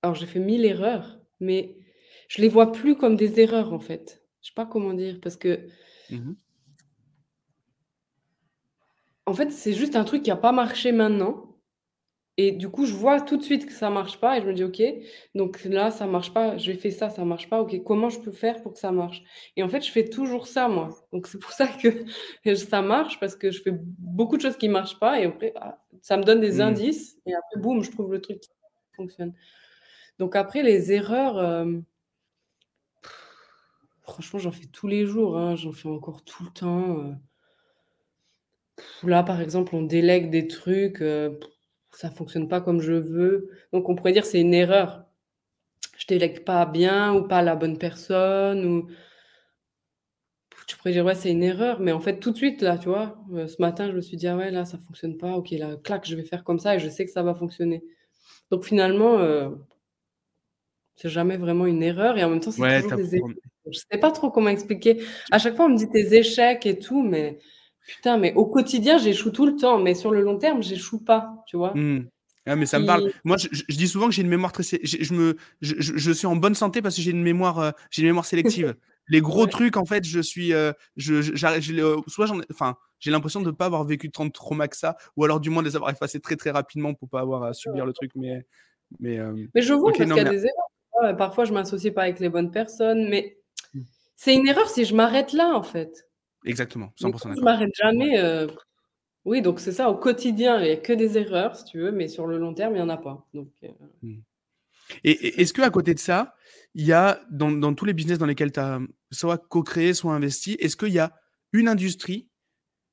alors j'ai fait 1000 erreurs, mais je les vois plus comme des erreurs, en fait. Je sais pas comment dire parce que Mmh mh. en fait, c'est juste un truc qui a pas marché maintenant Et du coup, je vois tout de suite que ça marche pas et je me dis: «OK, donc là, ça marche pas, j'ai fait ça, ça marche pas. OK, comment je peux faire pour que ça marche?» et en fait, je fais toujours ça, moi. Donc c'est pour ça que [laughs] ça marche parce que je fais beaucoup de choses qui marchent pas et après, ah, ça me donne des Mmh. indices et après, boum, je trouve le truc qui fonctionne. Donc après les erreurs, hem franchement, j'en fais tous les jours, hein, j'en fais encore tout le temps, heu Là, par exemple, on délègue des trucs, heu, ça fonctionne pas comme je veux. Donc on pourrait dire c'est une erreur. Je délègue pas bien ou pas à la bonne personne ou tu pourrais dire: «Ouais, c'est une erreur», mais en fait, tout de suite, là, tu vois, heu, ce matin, je me suis dit: «Ah ouais, là, ça fonctionne pas. OK, là, clac, je vais faire comme ça et je sais que ça va fonctionner». Donc finalement, heu c'est jamais vraiment une erreur et en même temps, c'est Ouais, toujours des é apprends je sais pas trop comment expliquer. À chaque fois, on me dit: «Tes échecs et tout», mais putain, mais au quotidien, j'échoue tout le temps, mais sur le long terme, j'échoue pas, tu vois? Mmh. Ah mais ça me parle. Moi, je dis souvent que j'ai une mémoire très je me je suis en bonne santé parce que j'ai une mémoire, j'ai une mémoire sélective. [laughs] Les gros ouais. trucs, en fait, je suis, heu, je le soit j'en enfin, j'ai l'impression de pas avoir vécu tant de traumas que ça ou alors du moins de les avoir effacés très, très rapidement pour pas avoir à subir le truc mais mais je vois parce qu'il y a mais des erreurs? Parfois, je m'associe pas avec les bonnes personnes, mais mmh, c'est une erreur si je m'arrête là, en fait. Exactement, Mais 100 comme je d'accord. m'arrête jamais, heu, oui, donc c'est ça, au quotidien, il y a que des erreurs, si tu veux, mais sur le long terme, il y en a pas. Donc heu, Mmh. Et est-ce qu'à côté de ça, il y a dans dans tous les business dans lesquels tu as, soit co-créé, soit investi, est-ce qu'il y a une industrie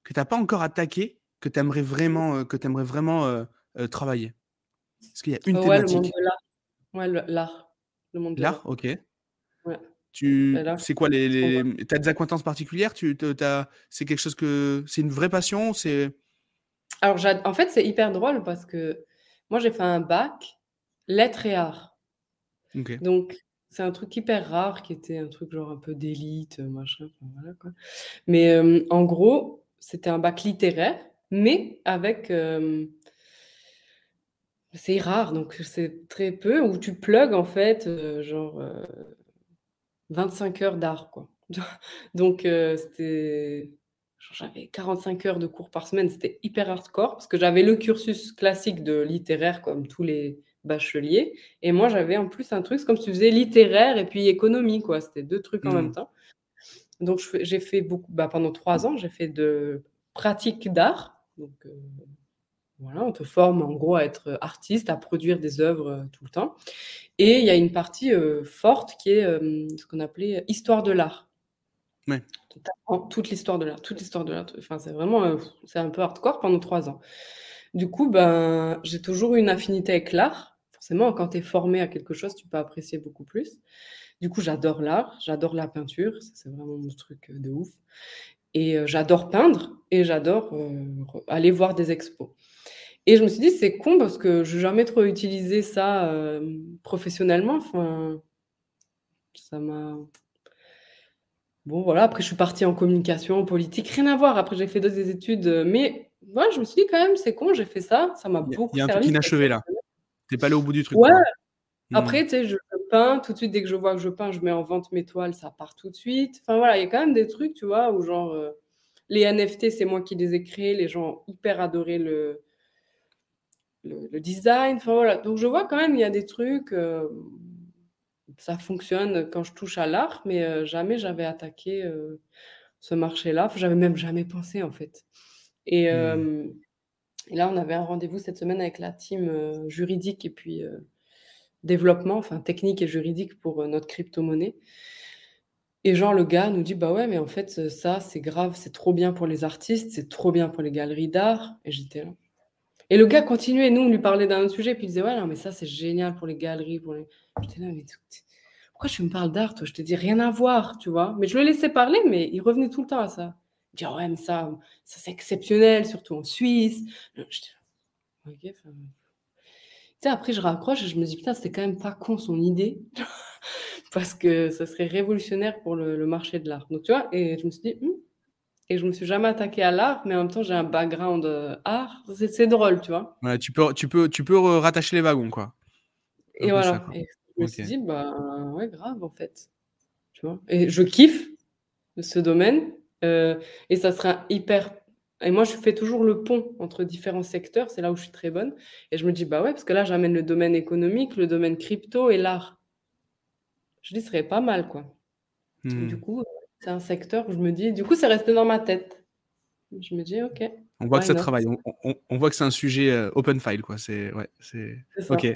que tu as pas encore attaquée, que tu aimerais vraiment, heu, que aimerais vraiment, travailler? Est-ce qu'il y a une ouais, le monde thématique? de l'art. Ouais, le l'art, le monde de L'art? l'art. OK. Ouais, Tu c'est quoi les trop, ouais. les tu as des accointances particulières? Tu te tu as c'est quelque chose que c'est une vraie passion? C'est Alors j'ad en fait, c'est hyper drôle parce que moi, j'ai fait un bac lettres et arts. Donc c'est un truc hyper rare qui était un truc genre un peu d'élite, heu, machin, enfin voilà quoi. Mais, en gros, c'était un bac littéraire, mais avec, c'est rare donc c'est très peu où tu plugs en fait, heu, genre, heu, 25 heures d'art quoi. [laughs] Donc, heu, c'était j'avais 45 heures de cours par semaine, c'était hyper hardcore parce que j'avais le cursus classique de littéraire comme tous les bacheliers et moi j'avais en plus un truc, c'est comme si tu faisais littéraire et puis économie quoi, c'était 2 trucs en même Mmh. temps. Donc j'ai fait beaucoup bah, pendant 3 ans, j'ai fait de pratique d'art, donc, heu, voilà, on te forme en gros à être artiste, à produire des œuvres, heu, tout le temps et il y a une partie, heu, forte qui est, ce qu'on appelait histoire de l'art. Ouais. Toute l'histoire de l'art, toute l'histoire de l'art, enfin c'est vraiment, c'est un peu hardcore pendant 3 ans. Du coup, ben, j'ai toujours eu une affinité avec l'art. Forcément, quand tu es formé à quelque chose, tu peux apprécier beaucoup plus. Du coup, j'adore l'art, j'adore la peinture, c'est vraiment mon truc, de ouf et j'adore peindre et j'adore, aller voir des expos et je me suis dit: «C'est con parce que j'ai jamais trop utilisé ça, hem, professionnellement», enfin, ça m'a Bon voilà, après je suis partie en communication, en politique, rien à voir. Après j'ai fait d'autres études, heu, mais ouais, je me suis dit quand même: «C'est con, j'ai fait ça, ça m'a Il y a beaucoup il y a un truc inachevé là. professionnel». Tu es pas allé au bout du truc Ouais, quoi. Mmh. après tu sais, je peins, tout de suite dès que je vois que je peins, je mets en vente mes toiles, ça part tout de suite. Enfin voilà, il y a quand même des trucs, tu vois, où genre, heu, les NFT, c'est moi qui les ai créés, les gens ont hyper adoré le le le design, enfin voilà. Donc je vois quand même, il y a des trucs, hem, ça fonctionne quand je touche à l'art, mais heu, jamais j'avais attaqué, heu, ce marché-là. Enfin, j'avais même jamais pensé en fait. Et Mmh. et là, on avait un rendez-vous cette semaine avec la team, juridique et puis, développement, enfin technique et juridique pour, notre crypto-monnaie et genre le gars nous dit: «Bah ouais, mais en fait, ça, c'est grave, c'est trop bien pour les artistes, c'est trop bien pour les galeries d'art» et j'étais là et le gars continuait, nous, on lui parlait d'un autre sujet, puis il disait: «Ouais, non, mais ça, c'est génial pour les galeries, pour les» j'étais là: «Mais pourquoi tu me parles d'art, toi?» je te dis: «Rien à voir», tu vois? Mais je le laissais parler, mais il revenait tout le temps à ça. Il dit: «Ah ouais, mais ça, ça, c'est exceptionnel, surtout en Suisse». J'étais là: «OK, enfin» Tu sais, après je raccroche et je me dis: «Putain, c'était quand même pas con son idée, [laughs] parce que ça serait révolutionnaire pour le marché de l'art». Donc tu vois? Et je me suis dit: «Mmh» et je me suis jamais attaquée à l'art, mais en même temps j'ai un background, heu, art. C'est drôle, tu vois? Ouais, tu peux tu peux tu peux re rattacher les wagons quoi. Et ça voilà quoi. et je me suis dit: «Bah, ouais, grave, en fait», tu vois? Et je kiffe ce domaine, heu et ça serait un hyper Et moi, je fais toujours le pont entre différents secteurs, c'est là où je suis très bonne. Et je me dis, bah ouais, parce que là, j'amène le domaine économique, le domaine crypto et l'art. Je dis, ce serait pas mal, quoi. Du Mmh. coup, c'est un secteur où je me dis, du coup, c'est resté dans ma tête. Je me dis, ok, On voit que ça travaille. On, on- on voit que c'est un sujet euh, open file, quoi. C'est ouais, c'est C'est ok,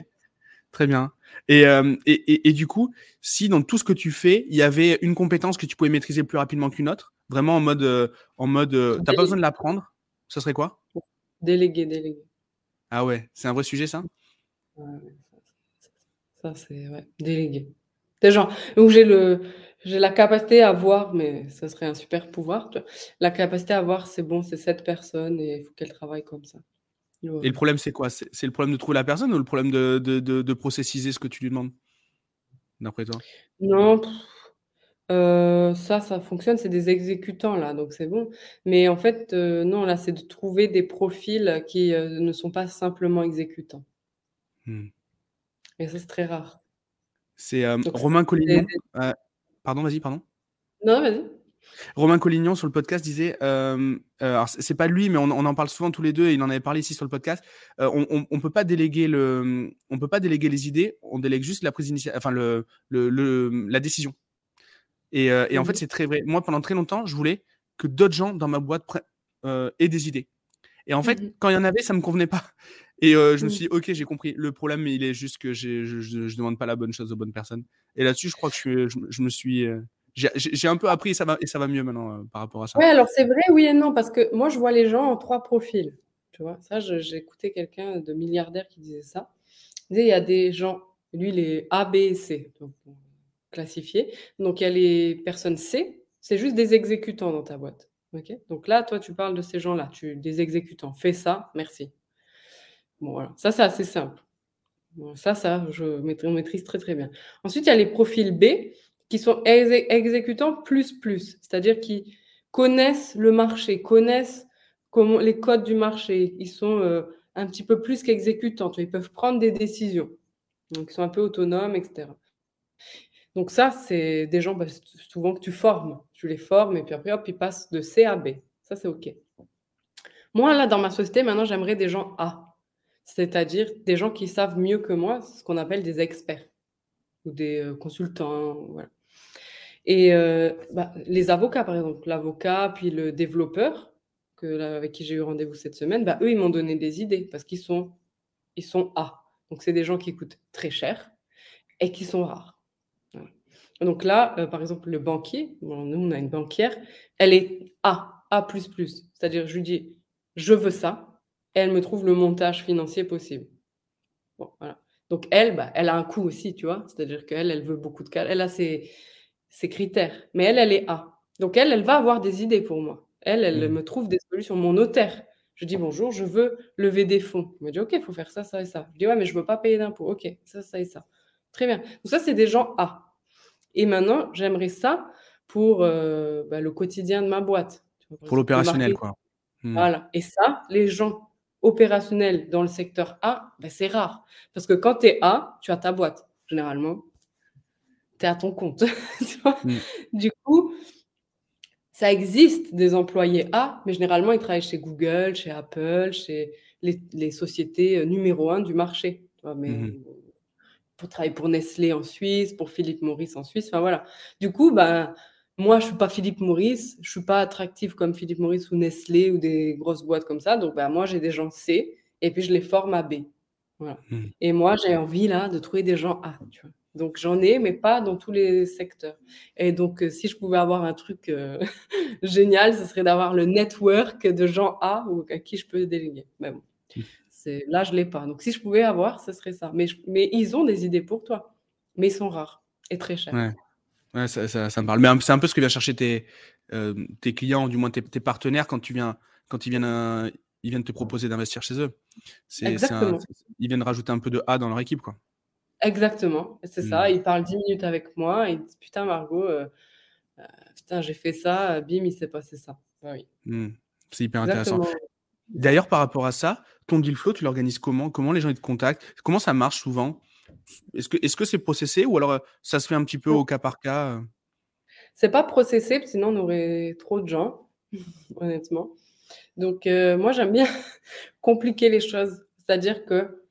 très bien. Et, euh, et, et, et du coup, si dans tout ce que tu fais, il y avait une compétence que tu pouvais maîtriser plus rapidement qu'une autre, vraiment en mode, euh, en mode, euh, t'as pas besoin de l'apprendre, ce serait quoi? Délégué, délégué. Ah ouais, c'est un vrai sujet ça? Ouais, ça, ça, c'est ouais, délégué. Des gens où j'ai le j'ai la capacité à voir, mais ça serait un super pouvoir, tu vois. La capacité à voir, c'est bon, c'est cette personne et il faut qu'elle travaille comme ça. Et le problème, c'est quoi? C'est le problème de trouver la personne ou le problème de, de, de, de processiser ce que tu lui demandes? D'après toi? Non, pff, euh, ça, ça fonctionne, c'est des exécutants là, donc c'est bon. Mais en fait, euh, non, là, c'est de trouver des profils qui euh, ne sont pas simplement exécutants. Hmm. Et ça, c'est très rare. C'est Romain Collignon. Pardon, vas-y, pardon. Non, vas-y. Romain Collignon sur le podcast disait, euh, euh, alors c'est pas lui, mais on, on en parle souvent tous les deux. Et il en avait parlé ici sur le podcast. euh, on, on, on peut pas déléguer le, on peut pas déléguer les idées. On délègue juste la prise d'initiative, enfin le, le, le- la décision. Et, et en fait, Mhm. c'est très vrai. Moi, pendant très longtemps, je voulais que d'autres gens dans ma boîte aient des idées. Et en fait, Mhm. quand il y en avait, ça me convenait pas. Et euh, je me Mhm. suis dit, ok, j'ai compris. Le problème, il est juste que je, je demande pas la bonne chose aux bonnes personnes. Et là-dessus, je crois que je, suis- je, je me suis, euh, j'ai un peu appris et ça va, et ça va mieux maintenant euh, par rapport à ça. Ouais, alors c'est vrai, oui et non, parce que moi, je vois les gens en trois profils. Tu vois, ça, j'ai écouté quelqu'un de milliardaire qui disait ça. Il disait, il y a des gens, lui, il est A, B et C, donc. Donc, il y a les personnes C, c'est juste des exécutants dans ta boîte. ok? Donc là, toi, tu parles de ces gens-là, tu, des exécutants. Fais ça, merci. Bon, voilà. Ça, c'est assez simple. Ça, ça, je maîtrise, très, très bien. Ensuite, il y a les profils B qui sont exé- exécutants plus plus, c'est-à-dire qui connaissent le marché, connaissent les codes du marché. Ils sont euh, un petit peu plus qu'exécutants. Ils peuvent prendre des décisions. Donc, ils sont un peu autonomes, etc. Donc, ça, c'est des gens bah, souvent que tu formes. Tu les formes et puis après, hop, ils passent de C à B. Ça, c'est OK. Moi, là, dans ma société, maintenant, j'aimerais des gens A. C'est-à-dire des gens qui savent mieux que moi, ce qu'on appelle des experts ou des euh, consultants. Et euh, bah, les avocats, par exemple, l'avocat, puis le développeur, que, avec qui j'ai eu rendez-vous cette semaine, bah, eux, ils m'ont donné des idées parce qu'ils sont, ils sont A. Donc, c'est des gens qui coûtent très cher et qui sont rares. Donc là, euh, par exemple, le banquier, nous, on a une banquière, elle est A, A++. C'est-à-dire, je lui dis, je veux ça, elle me trouve le montage financier possible. Bon, voilà. Donc elle, bah, elle a un coût aussi, tu vois. C'est-à-dire qu'elle, elle veut beaucoup de cas. Elle a ses, ses critères. Mais elle, elle est A. Donc elle, elle va avoir des idées pour moi. Elle, elle Mhm. me trouve des solutions. Mon notaire, je dis bonjour, je veux lever des fonds. Il me dit ok, il faut faire ça, ça et ça. Je dis ouais, mais je veux pas payer d'impôts. Ok, ça, ça et ça. Très bien. Donc ça, c'est des gens A. Et maintenant, j'aimerais ça pour euh, bah, le quotidien de ma boîte. Pour l'opérationnel, quoi. Hmm. Voilà. Et ça, les gens opérationnels dans le secteur A, ben, c'est rare. Parce que quand tu es A, tu as ta boîte. Généralement, tu es à ton compte. [laughs] Tu vois Mm. Du coup, ça existe des employés A, mais généralement, ils travaillent chez Google, chez Apple, chez les, les sociétés euh, numéro un du marché. Tu vois, mais Mhm. pour travailler pour Nestlé en Suisse, pour Philippe Maurice en Suisse. Enfin voilà. Du coup, ben, moi, je suis pas Philippe Maurice, je suis pas attractive comme Philippe Maurice ou Nestlé ou des grosses boîtes comme ça. Donc, ben, moi, j'ai des gens C et puis je les forme à B. Voilà. Mm. Et moi, j'ai envie là de trouver des gens A. Tu vois. Donc, j'en ai, mais pas dans tous les secteurs. Et donc, euh, si je pouvais avoir un truc euh, [laughs] génial, ce serait d'avoir le network de gens A ou à qui je peux déléguer. Mais bon, Mm. c'est là, je l'ai pas. Donc, si je pouvais avoir, ce serait ça. Mais, je- mais ils ont des idées pour toi, mais ils sont rares et très chers. Ouais. Ouais, ça, ça, ça me parle. Mais c'est un peu ce que viennent chercher tes, euh, tes clients, du moins tes, tes partenaires, quand, tu viens, quand ils, viennent, euh, ils viennent te proposer d'investir chez eux. Un- ils viennent rajouter un peu de A dans leur équipe. Quoi. Exactement. C'est ça. Mm. Ils parlent 10 minutes avec moi et ils disent Putain, Margot, euh, putain, j'ai fait ça, bim, il s'est passé ça. Bah oui. Mm. C'est hyper intéressant. D'ailleurs, par rapport à ça, ton deal flow, tu l'organises comment? Comment les gens ils te contactent? Comment ça marche souvent? Est-ce que est-ce que c'est processé ou alors euh, ça se fait un petit peu au cas par cas euh? C'est pas processé, sinon on aurait trop de gens, [laughs] honnêtement. Donc, moi, j'aime bien [laughs] compliquer les choses. C'est-à-dire que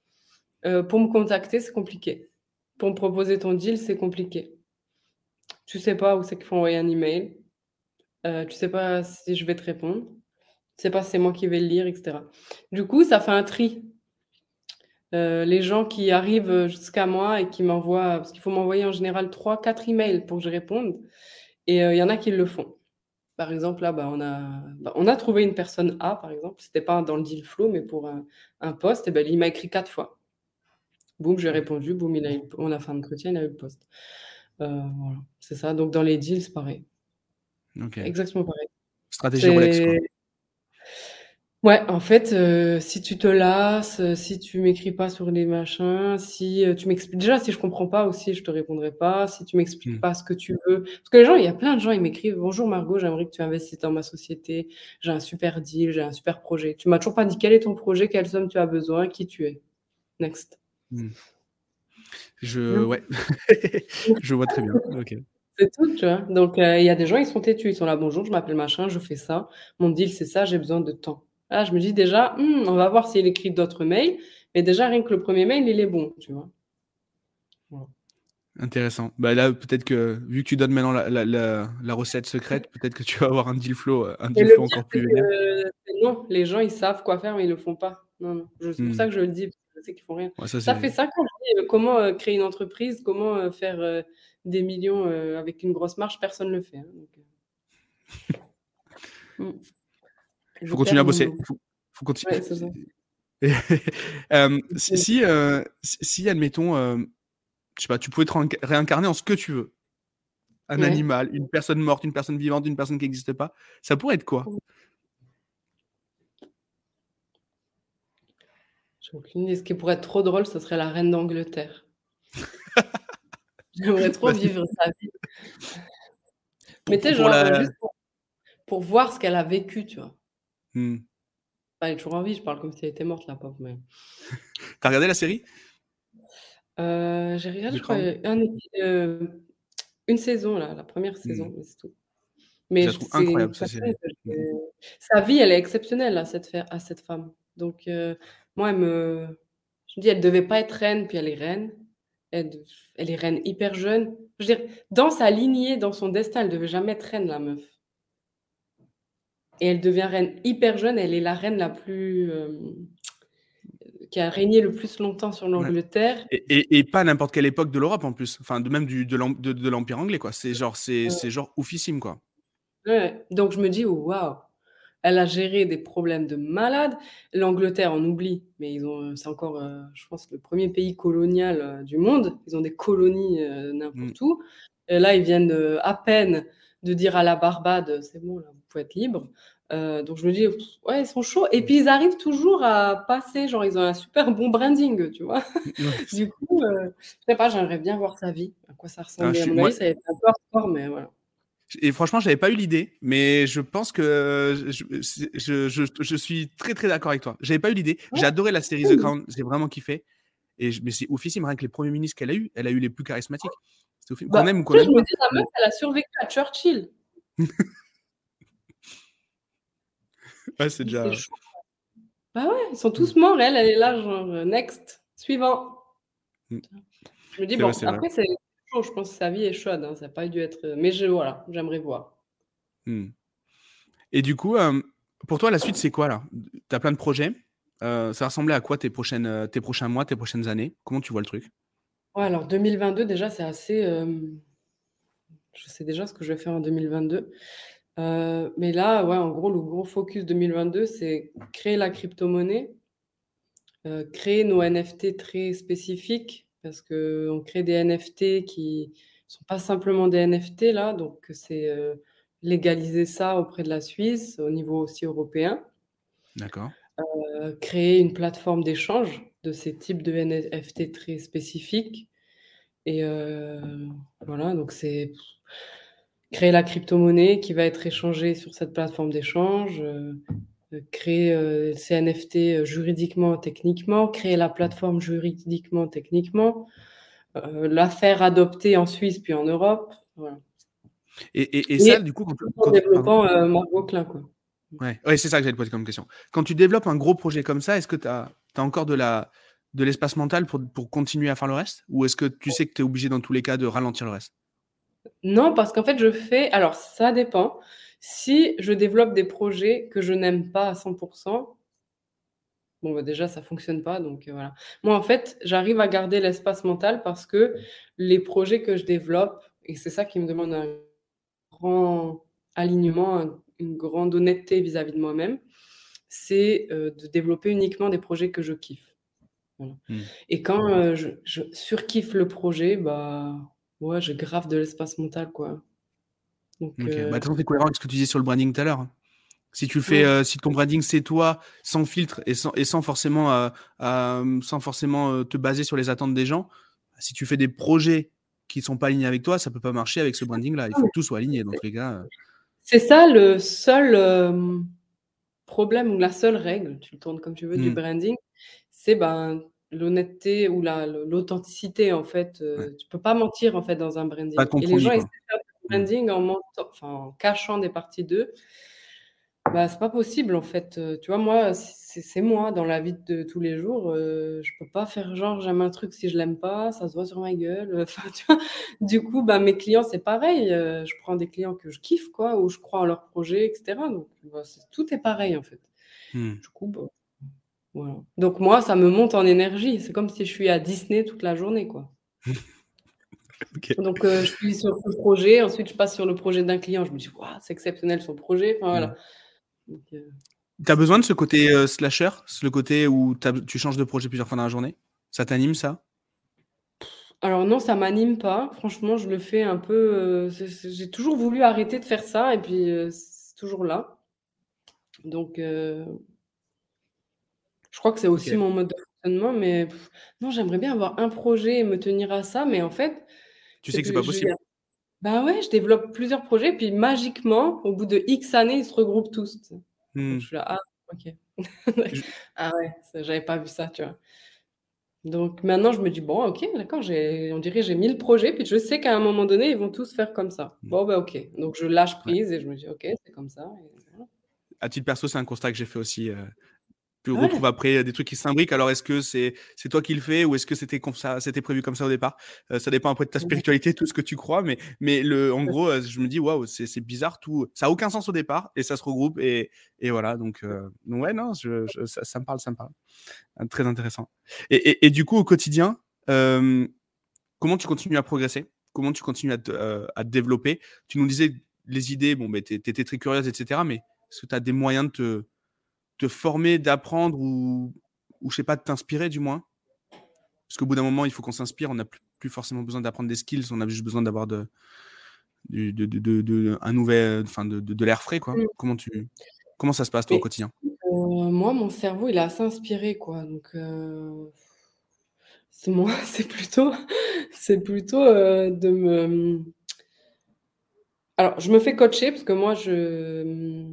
pour me contacter, c'est compliqué. Pour me proposer ton deal, c'est compliqué. Tu sais pas où c'est qu'il faut envoyer un email. Euh, tu sais pas si je vais te répondre. Tu sais pas si c'est moi qui vais le lire, etc. Du coup, ça fait un tri. Euh, les gens qui arrivent jusqu'à moi et qui m'envoient, parce qu'il faut m'envoyer en général 3, 4 emails pour que je réponde. Et euh, il y en a qui le font. Par exemple, là, bah, on, a, bah, on a trouvé une personne A, par exemple. C'était pas dans le deal flow, mais pour un, un poste. Et ben, il m'a écrit quatre fois. Boum, j'ai répondu. Boum, il a on a fait un entretien, il a eu le poste. voilà, c'est ça. Donc, dans les deals, c'est pareil. Exactement pareil. Stratégie Rolex, quoi. Ouais, en fait, euh, si tu te lasses, euh, si tu m'écris pas sur les machins, si euh, tu m'expliques déjà, si je comprends pas aussi, je te répondrai pas. Si tu m'expliques mmh. pas ce que tu veux, parce que les gens, il y a plein de gens, ils m'écrivent: «Bonjour Margot, j'aimerais que tu investisses dans ma société. J'ai un super deal, j'ai un super projet». Tu m'as toujours pas dit quel est ton projet, quelle somme tu as besoin, qui tu es. Next. Mmh. Je ouais, [laughs] je vois très bien. [laughs] OK. C'est tout, tu vois? Donc il y a des gens, ils sont têtus, ils sont là: «Bonjour, je m'appelle machin, je fais ça. Mon deal, c'est ça, j'ai besoin de temps». Là, je me dis déjà: «Mmh, on va voir s'il écrit d'autres mails», mais déjà rien que le premier mail, il est bon, tu vois? Intéressant. Bah, là, peut-être que vu que tu donnes maintenant la la la recette secrète, [laughs] peut-être que tu vas avoir un deal flow, un deal flow encore plus non, les gens, ils savent quoi faire, mais ils le font pas. Non, non, c'est pour ça mmh. que je le dis, sais qu'ils font rien. ça fait 5 ans que dis, comment, créer une entreprise, comment, faire, des millions avec une grosse marge, personne ne le fait. Hein, [laughs] mmh. Il faut continuer à bosser. Faut, faut continuer. [laughs] [laughs] si, si, admettons, je sais pas, tu pouvais te réincarner en ce que tu veux. Un animal, une personne morte, une personne vivante, une personne qui n'existe pas. Ça pourrait être quoi? J'ai aucune idée. Ce qui pourrait être trop drôle, ce serait la reine d'Angleterre. [laughs] J'aimerais trop vivre sa vie. Mais tu sais, genre, juste pour, voir ce qu'elle a vécu, tu vois. Mmh. elle est toujours en vie, je parle comme si elle était morte, la pauvre. Mais... [laughs] T'as regardé la série? Euh, J'ai regardé, je crois, euh, une saison, là, la première saison, mmh. mais c'est tout. Mais je trouve incroyable, série. Mmh. Sa vie, elle est exceptionnelle à cette, à cette femme. Donc, euh, moi, elle me... Je me dis, elle devait pas être reine, puis elle est reine. Elle, est reine hyper jeune. Je veux dire, dans sa lignée, dans son destin, elle devait jamais être reine, la meuf. Et elle devient reine hyper jeune. Elle est la reine la plus. Euh, qui a régné le plus longtemps sur l'Angleterre. Et, pas à n'importe quelle époque de l'Europe en plus. Enfin, de même du, de l'Empire anglais, quoi. C'est genre, c'est genre oufissime, quoi. Ouais. Donc je me dis, waouh, elle a géré des problèmes de malade. L'Angleterre, on oublie, mais ils ont, c'est encore, euh, je pense, le premier pays colonial euh, du monde. Ils ont des colonies euh, n'importe mm. où. Et là, ils viennent à peine de dire à la Barbade, c'est bon, là, pouvez être libre. donc je me dis, ouais, ils sont chauds. Et puis ils arrivent toujours à passer, genre ils ont un super bon branding, tu vois. [laughs] du coup, je sais pas, j'aimerais bien voir sa vie, à quoi ça ressemble. Ah, à mon avis, ça va être un peu mais voilà. Et franchement, j'avais pas eu l'idée, mais je pense que je, je, je, je suis très très d'accord avec toi. J'avais pas eu l'idée. J'ai adoré la série The Crown, j'ai vraiment kiffé. Et mais c'est oufissime, rien que les premiers ministres qu'elle a eu, elle a eu les plus charismatiques. C'est oufissime. Bah, ou qu'on Je me dis, la meuf, elle a survécu à Churchill. [laughs] ouais, c'est déjà. Bah ouais, ils sont tous morts. Elle, elle est là, genre, next, suivant. Mm. Je me dis, bon, après, c'est je pense que sa vie est chaude, hein, ça n'a pas dû être. Mais je, voilà, j'aimerais voir. Hmm. Et du coup, euh, pour toi, la suite, c'est quoi là? Tu as plein de projets. Euh, ça ressemblait à quoi tes, prochaines, euh, tes prochains mois, tes prochaines années? Comment tu vois le truc? Ouais, alors 2022, déjà, c'est assez. Je sais déjà ce que je vais faire en 2022. Mais là, ouais, en gros, le gros focus 2022, c'est créer la crypto-monnaie, créer nos NFT très spécifiques parce qu'on crée des NFT qui sont pas simplement des NFT là, donc c'est euh, légaliser ça auprès de la Suisse, au niveau aussi européen. D'accord. Euh, créer une plateforme d'échange de ces types de NFT très spécifiques. Et euh, voilà, donc c'est créer la crypto-monnaie qui va être échangée sur cette plateforme d'échange, créer euh, ces NFT euh, juridiquement, techniquement, créer la plateforme juridiquement, techniquement, euh, la faire adopter en Suisse puis en Europe. Voilà. Et, et, ça, du coup, quand, en développant Margot Klein, quoi. Ouais, ouais c'est ça que j'allais te poser comme question. Quand tu développes un gros projet comme ça, est-ce que tu as, encore de la de l'espace mental pour, pour continuer à faire le reste? Ou est-ce que tu sais que tu es obligé dans tous les cas de ralentir le reste? Non, parce qu'en fait, je fais. Alors, ça dépend. Si je développe des projets que je n'aime pas à 100%, bon, bah déjà, ça fonctionne pas. Donc, euh, voilà. Moi, en fait, j'arrive à garder l'espace mental parce que les projets que je développe, et c'est ça qui me demande un grand alignement, une grande honnêteté vis-à-vis de moi-même, c'est euh, de développer uniquement des projets que je kiffe. Mmh. Et quand euh, je, je surkiffe le projet, bah ouais, j'ai grave de l'espace mental, quoi. Donc, euh, bah, c'est cohérent avec ce que tu disais sur le branding tout à l'heure. Si tu fais, euh, si ton branding c'est toi, sans filtre et sans, et sans forcément, euh, sans forcément te baser sur les attentes des gens, si tu fais des projets qui sont pas alignés avec toi, ça peut pas marcher avec ce branding-là. Il faut que tout soit aligné dans tous les cas. C'est ça le seul problème ou la seule règle, tu le tournes comme tu veux, du mmh. branding, c'est ben, l'honnêteté ou l'authenticité en fait. Tu peux pas mentir en fait dans un branding. et les gens branding en, enfin, cachant des parties d'eux, bah, c'est pas possible en fait. Euh, tu vois, moi, c'est moi dans la vie de tous les jours. Euh, je peux pas faire genre j'aime un truc si je l'aime pas, ça se voit sur ma gueule. [laughs] Enfin, tu vois, du coup, bah, mes clients, c'est pareil. Euh, je prends des clients que je kiffe, quoi, ou je crois en leur projet, etc. Donc, bah, tout est pareil en fait. Hmm. Du coup, bah, voilà. Donc, moi, ça me monte en énergie. C'est comme si je suis à Disney toute la journée, quoi. [laughs] Donc, euh, je suis sur ce projet, ensuite je passe sur le projet d'un client, je me dis, c'est exceptionnel son projet. voilà. Mm. Euh, tu as besoin de ce côté euh, slasher, le côté où tu changes de projet plusieurs fois dans la journée? Ça t'anime ça? Alors non, ça m'anime pas. Franchement, je le fais un peu. J'ai toujours voulu arrêter de faire ça et puis c'est toujours là. Donc, je crois que c'est aussi mon mode de fonctionnement, mais non, j'aimerais bien avoir un projet et me tenir à ça, mais en fait, tu sais que c'est pas possible. Bah ouais, je développe plusieurs projets, puis magiquement, au bout de X années, ils se regroupent tous. Mmh. je suis là, ah, ok. [laughs] ah ouais, j'avais pas vu ça, tu vois. Donc maintenant, je me dis, bon, ok, d'accord, on dirait j'ai 1000 projets, puis je sais qu'à un moment donné, ils vont tous faire comme ça. Mmh. Bon, bah ok. Donc je lâche prise et je me dis, ok, c'est comme ça. À titre perso, c'est un constat que j'ai fait aussi. Euh, tu retrouves après des trucs qui s'imbriquent. Alors, est-ce que c'est c'est toi qui le fais ou est-ce que c'était ça, c'était prévu comme ça au départ? Euh, Ça dépend après de ta spiritualité, tout ce que tu crois, mais mais le, en gros, euh, je me dis waouh, c'est bizarre, tout, ça a aucun sens au départ et ça se regroupe et, et voilà. Donc, euh, ouais, non, je, ça, me parle, ça me parle. Très intéressant. Et, et, du coup, au quotidien, comment tu continues à progresser? Comment tu continues à te, à développer? Tu nous disais les idées, bon, mais tu étais très curieuse, etc. Mais est-ce que tu as des moyens de te te former, d'apprendre ou, ou, je sais pas, de t'inspirer du moins? Parce qu'au bout d'un moment, il faut qu'on s'inspire. On n'a plus, forcément besoin d'apprendre des skills. On a juste besoin d'avoir de, de, de, de, un nouvel, enfin, de, l'air frais, quoi. Mmh. Comment tu, comment ça se passe toi au quotidien? euh, Moi, mon cerveau, il a assez inspiré, quoi. Donc euh, c'est moi, [laughs] c'est plutôt, c'est plutôt euh, de me. Alors, je me fais coacher parce que moi, je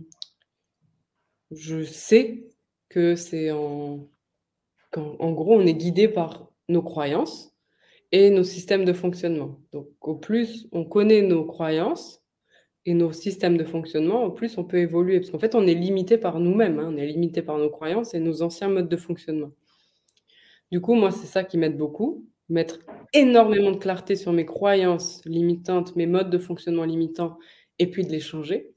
je sais que c'est en en gros, on est guidé par nos croyances et nos systèmes de fonctionnement. Donc au plus on connaît nos croyances et nos systèmes de fonctionnement, au plus on peut évoluer. Parce qu'en fait, on est limité par nous-mêmes, hein. on est limité par nos croyances et nos anciens modes de fonctionnement. Du coup, moi, c'est ça qui m'aide beaucoup, mettre énormément de clarté sur mes croyances limitantes, mes modes de fonctionnement limitants et puis de les changer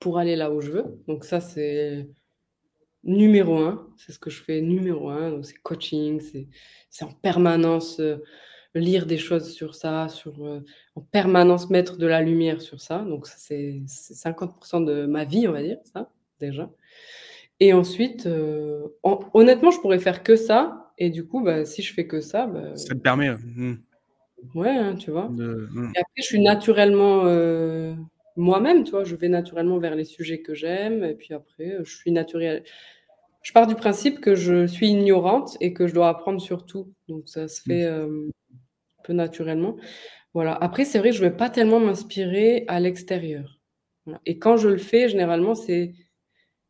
pour aller là où je veux. Donc ça, c'est numéro un. C'est ce que je fais numéro un. Donc c'est coaching, c'est en permanence euh, lire des choses sur ça, sur, euh, en permanence mettre de la lumière sur ça. Donc c'est 50% de ma vie, on va dire, ça, déjà. Et ensuite, euh, honnêtement, je pourrais faire que ça. Et du coup, bah, si je fais que ça... Bah, ça te permet... Mmh. Ouais, hein, tu vois. Mmh. Et après, je suis naturellement moi-même, tu vois, je vais naturellement vers les sujets que j'aime, et puis après, je suis naturelle. Je pars du principe que je suis ignorante et que je dois apprendre sur tout. Donc ça se fait mmh. euh, un peu naturellement. Voilà. Après, c'est vrai que je ne vais pas tellement m'inspirer à l'extérieur. Et quand je le fais, généralement, c'est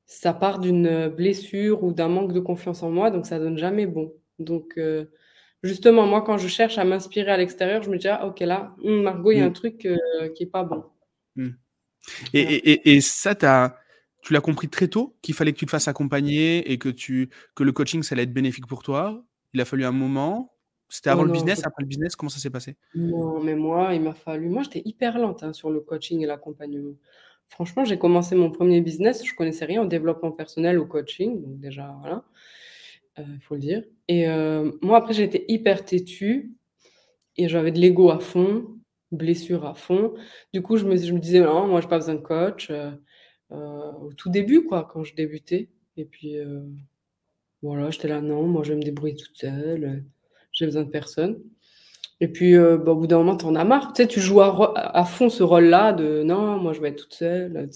ça part d'une blessure ou d'un manque de confiance en moi, donc ça donne jamais bon. Donc euh, justement, moi, quand je cherche à m'inspirer à l'extérieur, je me dis ah, ok là, Margot, il y a un mmh. truc euh, qui est pas bon. Mmh. Et, et, et, ça, tu as, tu l'as compris très tôt qu'il fallait que tu te fasses accompagner et que, tu, que le coaching, ça allait être bénéfique pour toi. Il a fallu un moment. C'était avant le business, après le business Comment ça s'est passé? Non, mais moi, il m'a fallu moi, j'étais hyper lente, hein, sur le coaching et l'accompagnement. Franchement, j'ai commencé mon premier business, je connaissais rien au développement personnel, au coaching, donc déjà, voilà, il faut le dire. Et heu, moi, après, été hyper têtue et j'avais de l'ego à fond, blessure à fond. Du coup, je me je disais: «Non, moi, j'ai pas besoin de coach», heu heu, au tout début, quoi, quand je débutais et puis, heu, voilà, j'étais là: «Non, moi, je vais me débrouiller toute seule, j'ai besoin de personne» et puis, bah, au bout d'un moment, tu en as marre. Tu sais, tu joues à fond ce rôle-là de: «Non, moi, je vais être toute seule»,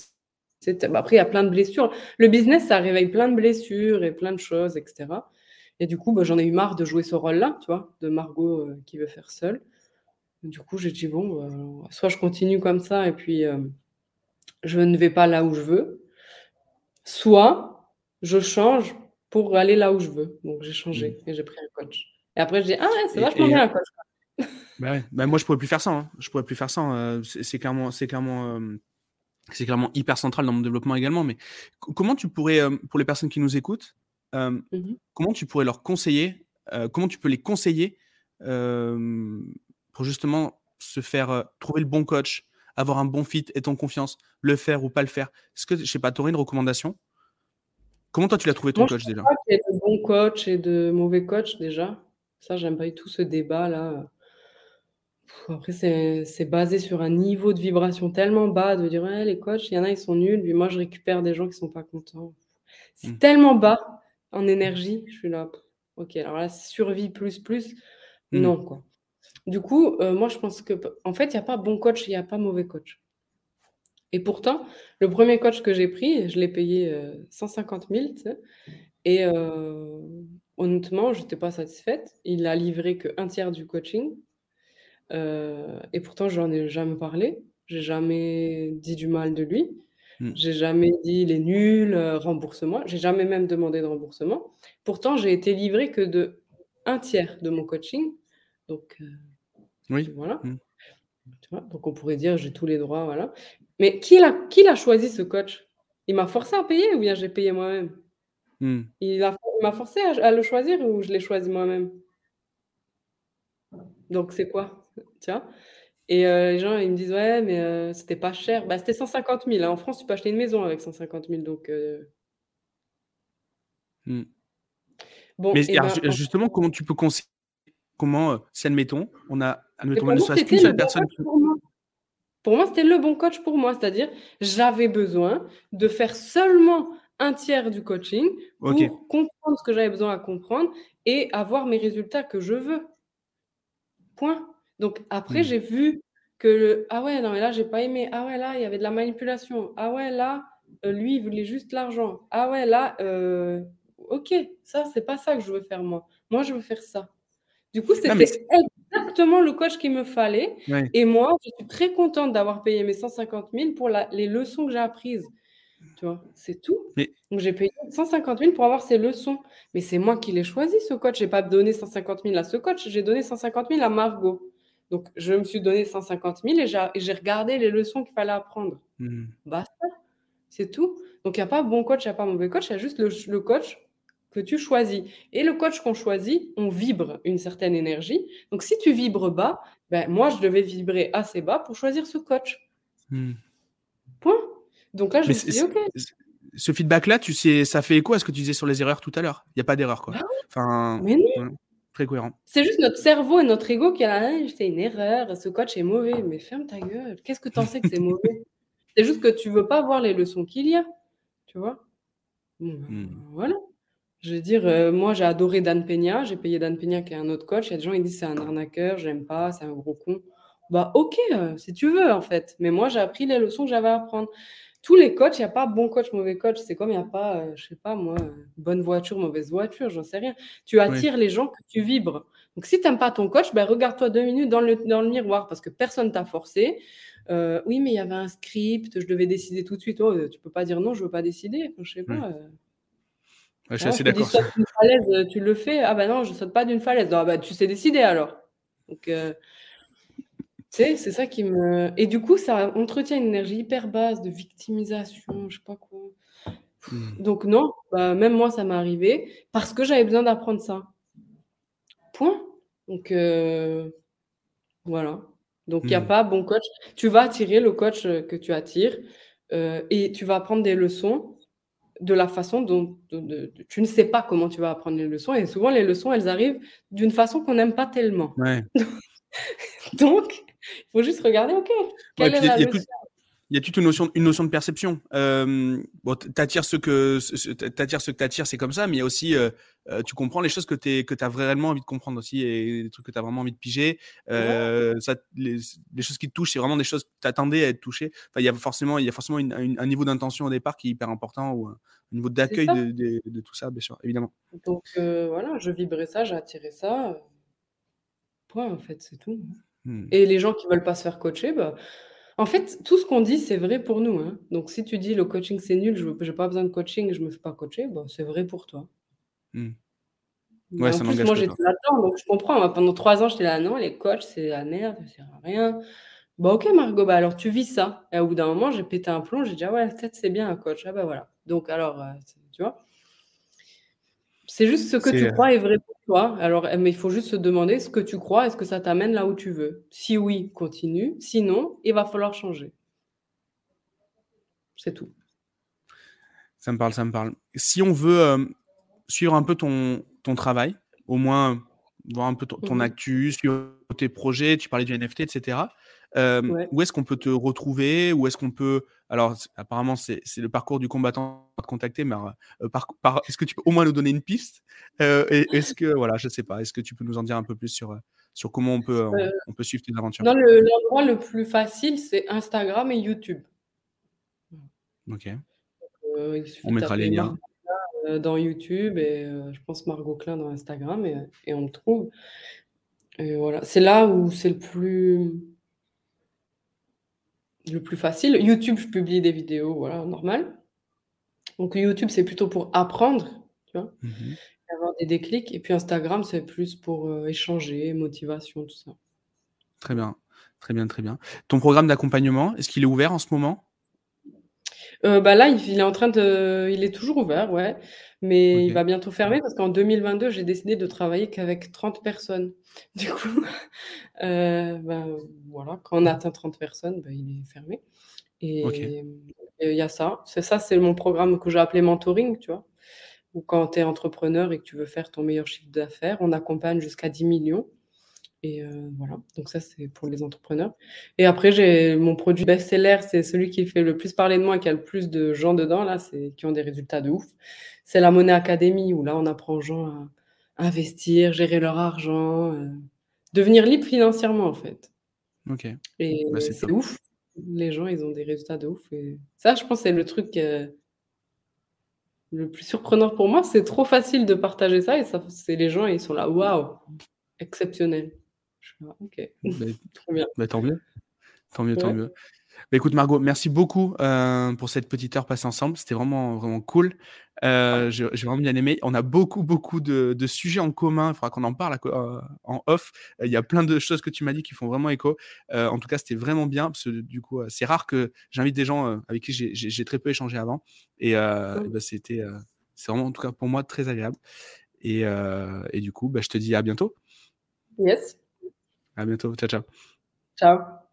après, il y a plein de blessures. Le business, ça réveille plein de blessures et plein de choses et cetera et du coup, bah, j'en ai eu marre de jouer ce rôle-là, tu vois? De Margot, qui veut faire seule. Du coup, j'ai dit: «Bon, bah, soit je continue comme ça et puis, hem, je ne vais pas là où je veux, soit je change pour aller là où je veux». Donc j'ai Mmh. changé et j'ai pris un coach et après je dis: «Ah ouais, c'est vachement et bien un coach, quoi». [laughs] bah, ouais, bah, moi, je pourrais plus faire ça, hein. Je pourrais plus faire ça, hein, heu, c'est clairement c'est clairement, hem, c'est clairement hyper central dans mon développement également, mais co comment tu pourrais, pour les personnes qui nous écoutent, Mmh mh. comment tu pourrais leur conseiller, comment tu peux les conseiller, pour justement se faire, trouver le bon coach, avoir un bon fit, être en confiance, le faire ou pas le faire? Est-ce que je sais pas, tu aurais une recommandation? Comment toi tu l'as trouvé ton Moi, coach déjà? pas qu'il y ait de bons coachs et de mauvais coachs déjà. Ça, j'aime pas du tout ce débat-là, après c'est c'est basé sur un niveau de vibration tellement bas de dire: «Ouais, les coachs, il y en a, ils sont nuls», puis moi je récupère des gens qui sont pas contents. C'est Mmh. tellement bas en énergie, je suis là: «OK, alors là, survie plus, plus, Mmh. non, quoi». Du coup, heu, moi je pense que en fait, il y a pas bon coach, il y a pas mauvais coach et pourtant, le 1er coach que j'ai pris, je l'ai payé, heu, 150 000, tu sais et heu, honnêtement, j'étais pas satisfaite. Il a livré qu'1 tiers du coaching, et pourtant j'en ai jamais parlé. J'ai jamais dit du mal de lui. Mmh. J'ai jamais dit: «Il est nul, heu, rembourse-moi». J'ai jamais même demandé de remboursement. Pourtant, j'ai été livrée que d'1 tiers de mon coaching donc Oui. voilà, Mmh. tu vois? Donc on pourrait dire: «J'ai tous les droits», voilà. Mais qui l'a qui l'a choisi ce coach? Il m'a forcé à payer ou bien j'ai payé moi-même? Mmh. Il m'a forcé à à le choisir ou je l'ai choisi moi-même? Donc c'est quoi? Tu vois? Et heu, les gens ils me disent: «Ouais, mais heu, c'était pas cher». Bah, c'était 150 000, hein. En France, tu peux acheter une maison avec 150 000 donc heu Mmh. Bon Mais alors ben, ju en justement, comment tu peux conseiller comment, si admettons, on a admettons, ne serait-ce qu'une le seule bon personne pour moi. Pour moi, c'était le bon coach pour moi, c'est-à-dire, j'avais besoin de faire seulement 1 tiers du coaching pour comprendre ce que j'avais besoin à comprendre et avoir mes résultats que je veux. Point. Donc après, Mmh. j'ai vu que: «Ah ouais, non mais là, j'ai pas aimé. Ah ouais, là, il y avait de la manipulation. Ah ouais, là, heu, lui, il voulait juste l'argent. Ah ouais, là, heu, OK, ça, c'est pas ça que je veux faire moi. Moi, je veux faire ça». Du coup, c'était exactement le coach qu'il me fallait Ouais. et moi, je suis très contente d'avoir payé mes 150 000 pour la les leçons que j'ai apprises, tu vois? C'est tout. Mais Donc j'ai payé 150 000 pour avoir ces leçons. Mais c'est moi qui l'ai choisi ce coach. J'ai pas donné 150 000 à ce coach, j'ai donné 150 000 à Margot. Donc je me suis donné 150 000 et j'a et j'ai regardé les leçons qu'il fallait apprendre. Mmh. Basta, c'est tout. Donc il y a pas bon coach, il y a pas mauvais coach, il y a juste le le coach que tu choisis et le coach qu'on choisit, on vibre une certaine énergie. Donc si tu vibres bas, bah, moi, je devais vibrer assez bas pour choisir ce coach. Mmh. Point. Donc là, je Mais me suis dit: «OK». ce feedback-là, tu sais ça fait écho à ce que tu disais sur les erreurs tout à l'heure. Il y a pas d'erreur, quoi. Bah oui, Enfin, mais non! voilà, très cohérent. C'est juste notre cerveau et notre ego qui est là: «Hein, fait une erreur, ce coach est mauvais». Mais ferme ta gueule, qu'est-ce que tu en sais que c'est [laughs] mauvais? C'est juste que tu veux pas voir les leçons qu'il y a, tu vois? Ben, Mmh. voilà. Je veux dire, heu, moi, j'ai adoré Dan Peña, j'ai payé Dan Peña qui est un autre coach. Il y a des gens, ils disent: «C'est un arnaqueur, j'aime pas, c'est un gros con». Bah OK, heu, si tu veux, en fait, mais moi, j'ai appris les leçons que j'avais à apprendre. Tous les coachs, il y a pas bon coach, mauvais coach. C'est comme il y a pas, heu, je sais pas moi, heu, bonne voiture, mauvaise voiture, j'en sais rien. Tu attires les gens que tu vibres. Donc si tu aimes pas ton coach, bah, regarde-toi 2 minutes dans le dans le miroir parce que personne t'a forcé. Oui, mais il y avait un script, je devais décider tout de suite. Oh, tu peux pas dire: «Non, je veux pas décider». Je sais pas, Ouais, je suis assez d'accord. Heu, tu le fais? «Ah bah non, je saute pas d'une falaise». «Ah bah, tu sais décider alors». Donc sais, c'est ça qui me et du coup, ça entretient une énergie hyper basse de victimisation, je sais pas quoi. Mmh. Donc non, bah, même moi, ça m'est arrivé parce que j'avais besoin d'apprendre ça. Point. Donc heu, voilà. Donc il y a Mmh. pas bon coach. Tu vas attirer le coach, heu, que tu attires, et tu vas apprendre des leçons de la façon dont de de tu ne sais pas comment tu vas apprendre les leçons et souvent les leçons, elles arrivent d'une façon qu'on n'aime pas tellement. Ouais. [laughs] Donc il faut juste regarder, OK, Ouais, quelle est la leçon? Il y a toute une notion une notion de perception. Hem, bon, tu attires ce que ce ce que c'est comme ça, mais il y a aussi, heu heu, tu comprends les choses que tu es que tu as réellement envie de comprendre aussi et des trucs que tu as vraiment envie de piger. Ouais. Heu, ça les les choses qui te touchent, c'est vraiment des choses que tu attendais à être touché. Enfin, il y a forcément il y a forcément une une un niveau d'intention au départ qui est hyper important ou un niveau d'accueil de de de tout ça, bien sûr, évidemment. Donc voilà, je vibrais ça, j'ai attiré ça, point, en fait, c'est tout, Mmh. et les gens qui veulent pas se faire coacher, bah en fait, tout ce qu'on dit, c'est vrai pour nous, hein. Donc si tu dis: «Le coaching, c'est nul, je j'ai pas besoin de coaching, je me fais pas coacher», bah, c'est vrai pour toi. Mmh. Ouais, en ça plus, moi, j'étais là-dedans, donc je comprends. Moi, pendant 3 ans, j'étais là: «Non, les coachs, c'est la merde, ça sert à rien». Bah, OK Margot, bah, alors tu vis ça et au bout d'un moment, j'ai pété un plomb, j'ai dit: «Ah ouais, peut-être c'est bien un coach. Ah bah, voilà». Donc alors, heu, t tu vois? C'est juste ce que tu heu crois est vrai pour toi. Alors, mais il faut juste se demander ce que tu crois, est-ce que ça t'amène là où tu veux? Si oui, continue, sinon, il va falloir changer. C'est tout. Ça me parle, ça me parle. Si on veut, hem, suivre un peu ton ton travail, au moins voir un peu ton Mmh ton mh. actu, suivre tes projets, tu parlais du NFT et Ouais. où est-ce qu'on peut te retrouver? Où est-ce qu'on peut alors apparemment, c'est le parcours du combattant à te contacter, mais par par est-ce que tu peux au moins nous donner une piste? Est-ce que [laughs] voilà, je sais pas, est-ce que tu peux nous en dire un peu plus sur, sur comment on peut on on peut suivre tes aventures? le l'endroit le plus facile, c'est Instagram et YouTube. Mmh. OK. Il On mettra les liens. Heu, dans YouTube et je pense Margot Klein dans Instagram et et on me trouve et voilà. C'est là où c'est le plus le plus facile. YouTube, je publie des vidéos, voilà, normal. Donc YouTube, c'est plutôt pour apprendre, tu vois? Mh. Et avoir des déclics et puis Instagram, c'est plus pour, heu, échanger, motivation, tout ça. Très bien, très bien, très bien. Ton programme d'accompagnement, est-ce qu'il est ouvert en ce moment? Heu, bah, là, il est en train de il est toujours ouvert, ouais, mais il va bientôt fermer parce qu'en 2022, j'ai décidé de travailler qu'avec 30 personnes. [laughs] Du coup, heu, ben, voilà, quand on atteint 30 personnes, bah, il est fermé et et il y a ça. C'est ça, c'est mon programme que j'ai appelé mentoring, tu vois? Où quand tu es entrepreneur et que tu veux faire ton meilleur chiffre d'affaires, on accompagne jusqu'à 10 000 000 et heu, voilà, donc ça, c'est pour les entrepreneurs et après, j'ai mon produit best-seller, c'est celui qui fait le plus parler de moi et qui a le plus de gens dedans, là, c'est qui ont des résultats de ouf. C'est la Money Academy où là, on apprend aux gens à investir, gérer leur argent, heu, devenir libre financièrement, en fait OK. et Bah, c'est ouf. Les gens, ils ont des résultats de ouf et ça, je pense, c'est le truc, heu le plus surprenant pour moi, c'est trop facile de partager ça et ça c'est les gens, ils sont là: «Waouh, exceptionnel». Je suis là: «OK, [laughs] trop bien». bah, tant mieux, tant mieux, tant mieux. Bah, écoute Margot, merci beaucoup, heu, pour cette petite heure passée ensemble. C'était vraiment, vraiment cool. Heu, j'ai vraiment bien aimé. On a beaucoup, beaucoup de de sujets en commun. Il faudra qu'on en parle à heu, en off. Il y a plein de choses que tu m'as dit qui font vraiment écho. En tout cas, c'était vraiment bien parce que du coup, c'est rare que j'invite des gens, avec qui j'ai très peu échangé avant et bah, c'était, c'est vraiment en tout cas pour moi très agréable et du coup, bah, je te dis à bientôt. Yes. À bientôt. Ciao, ciao. Ciao.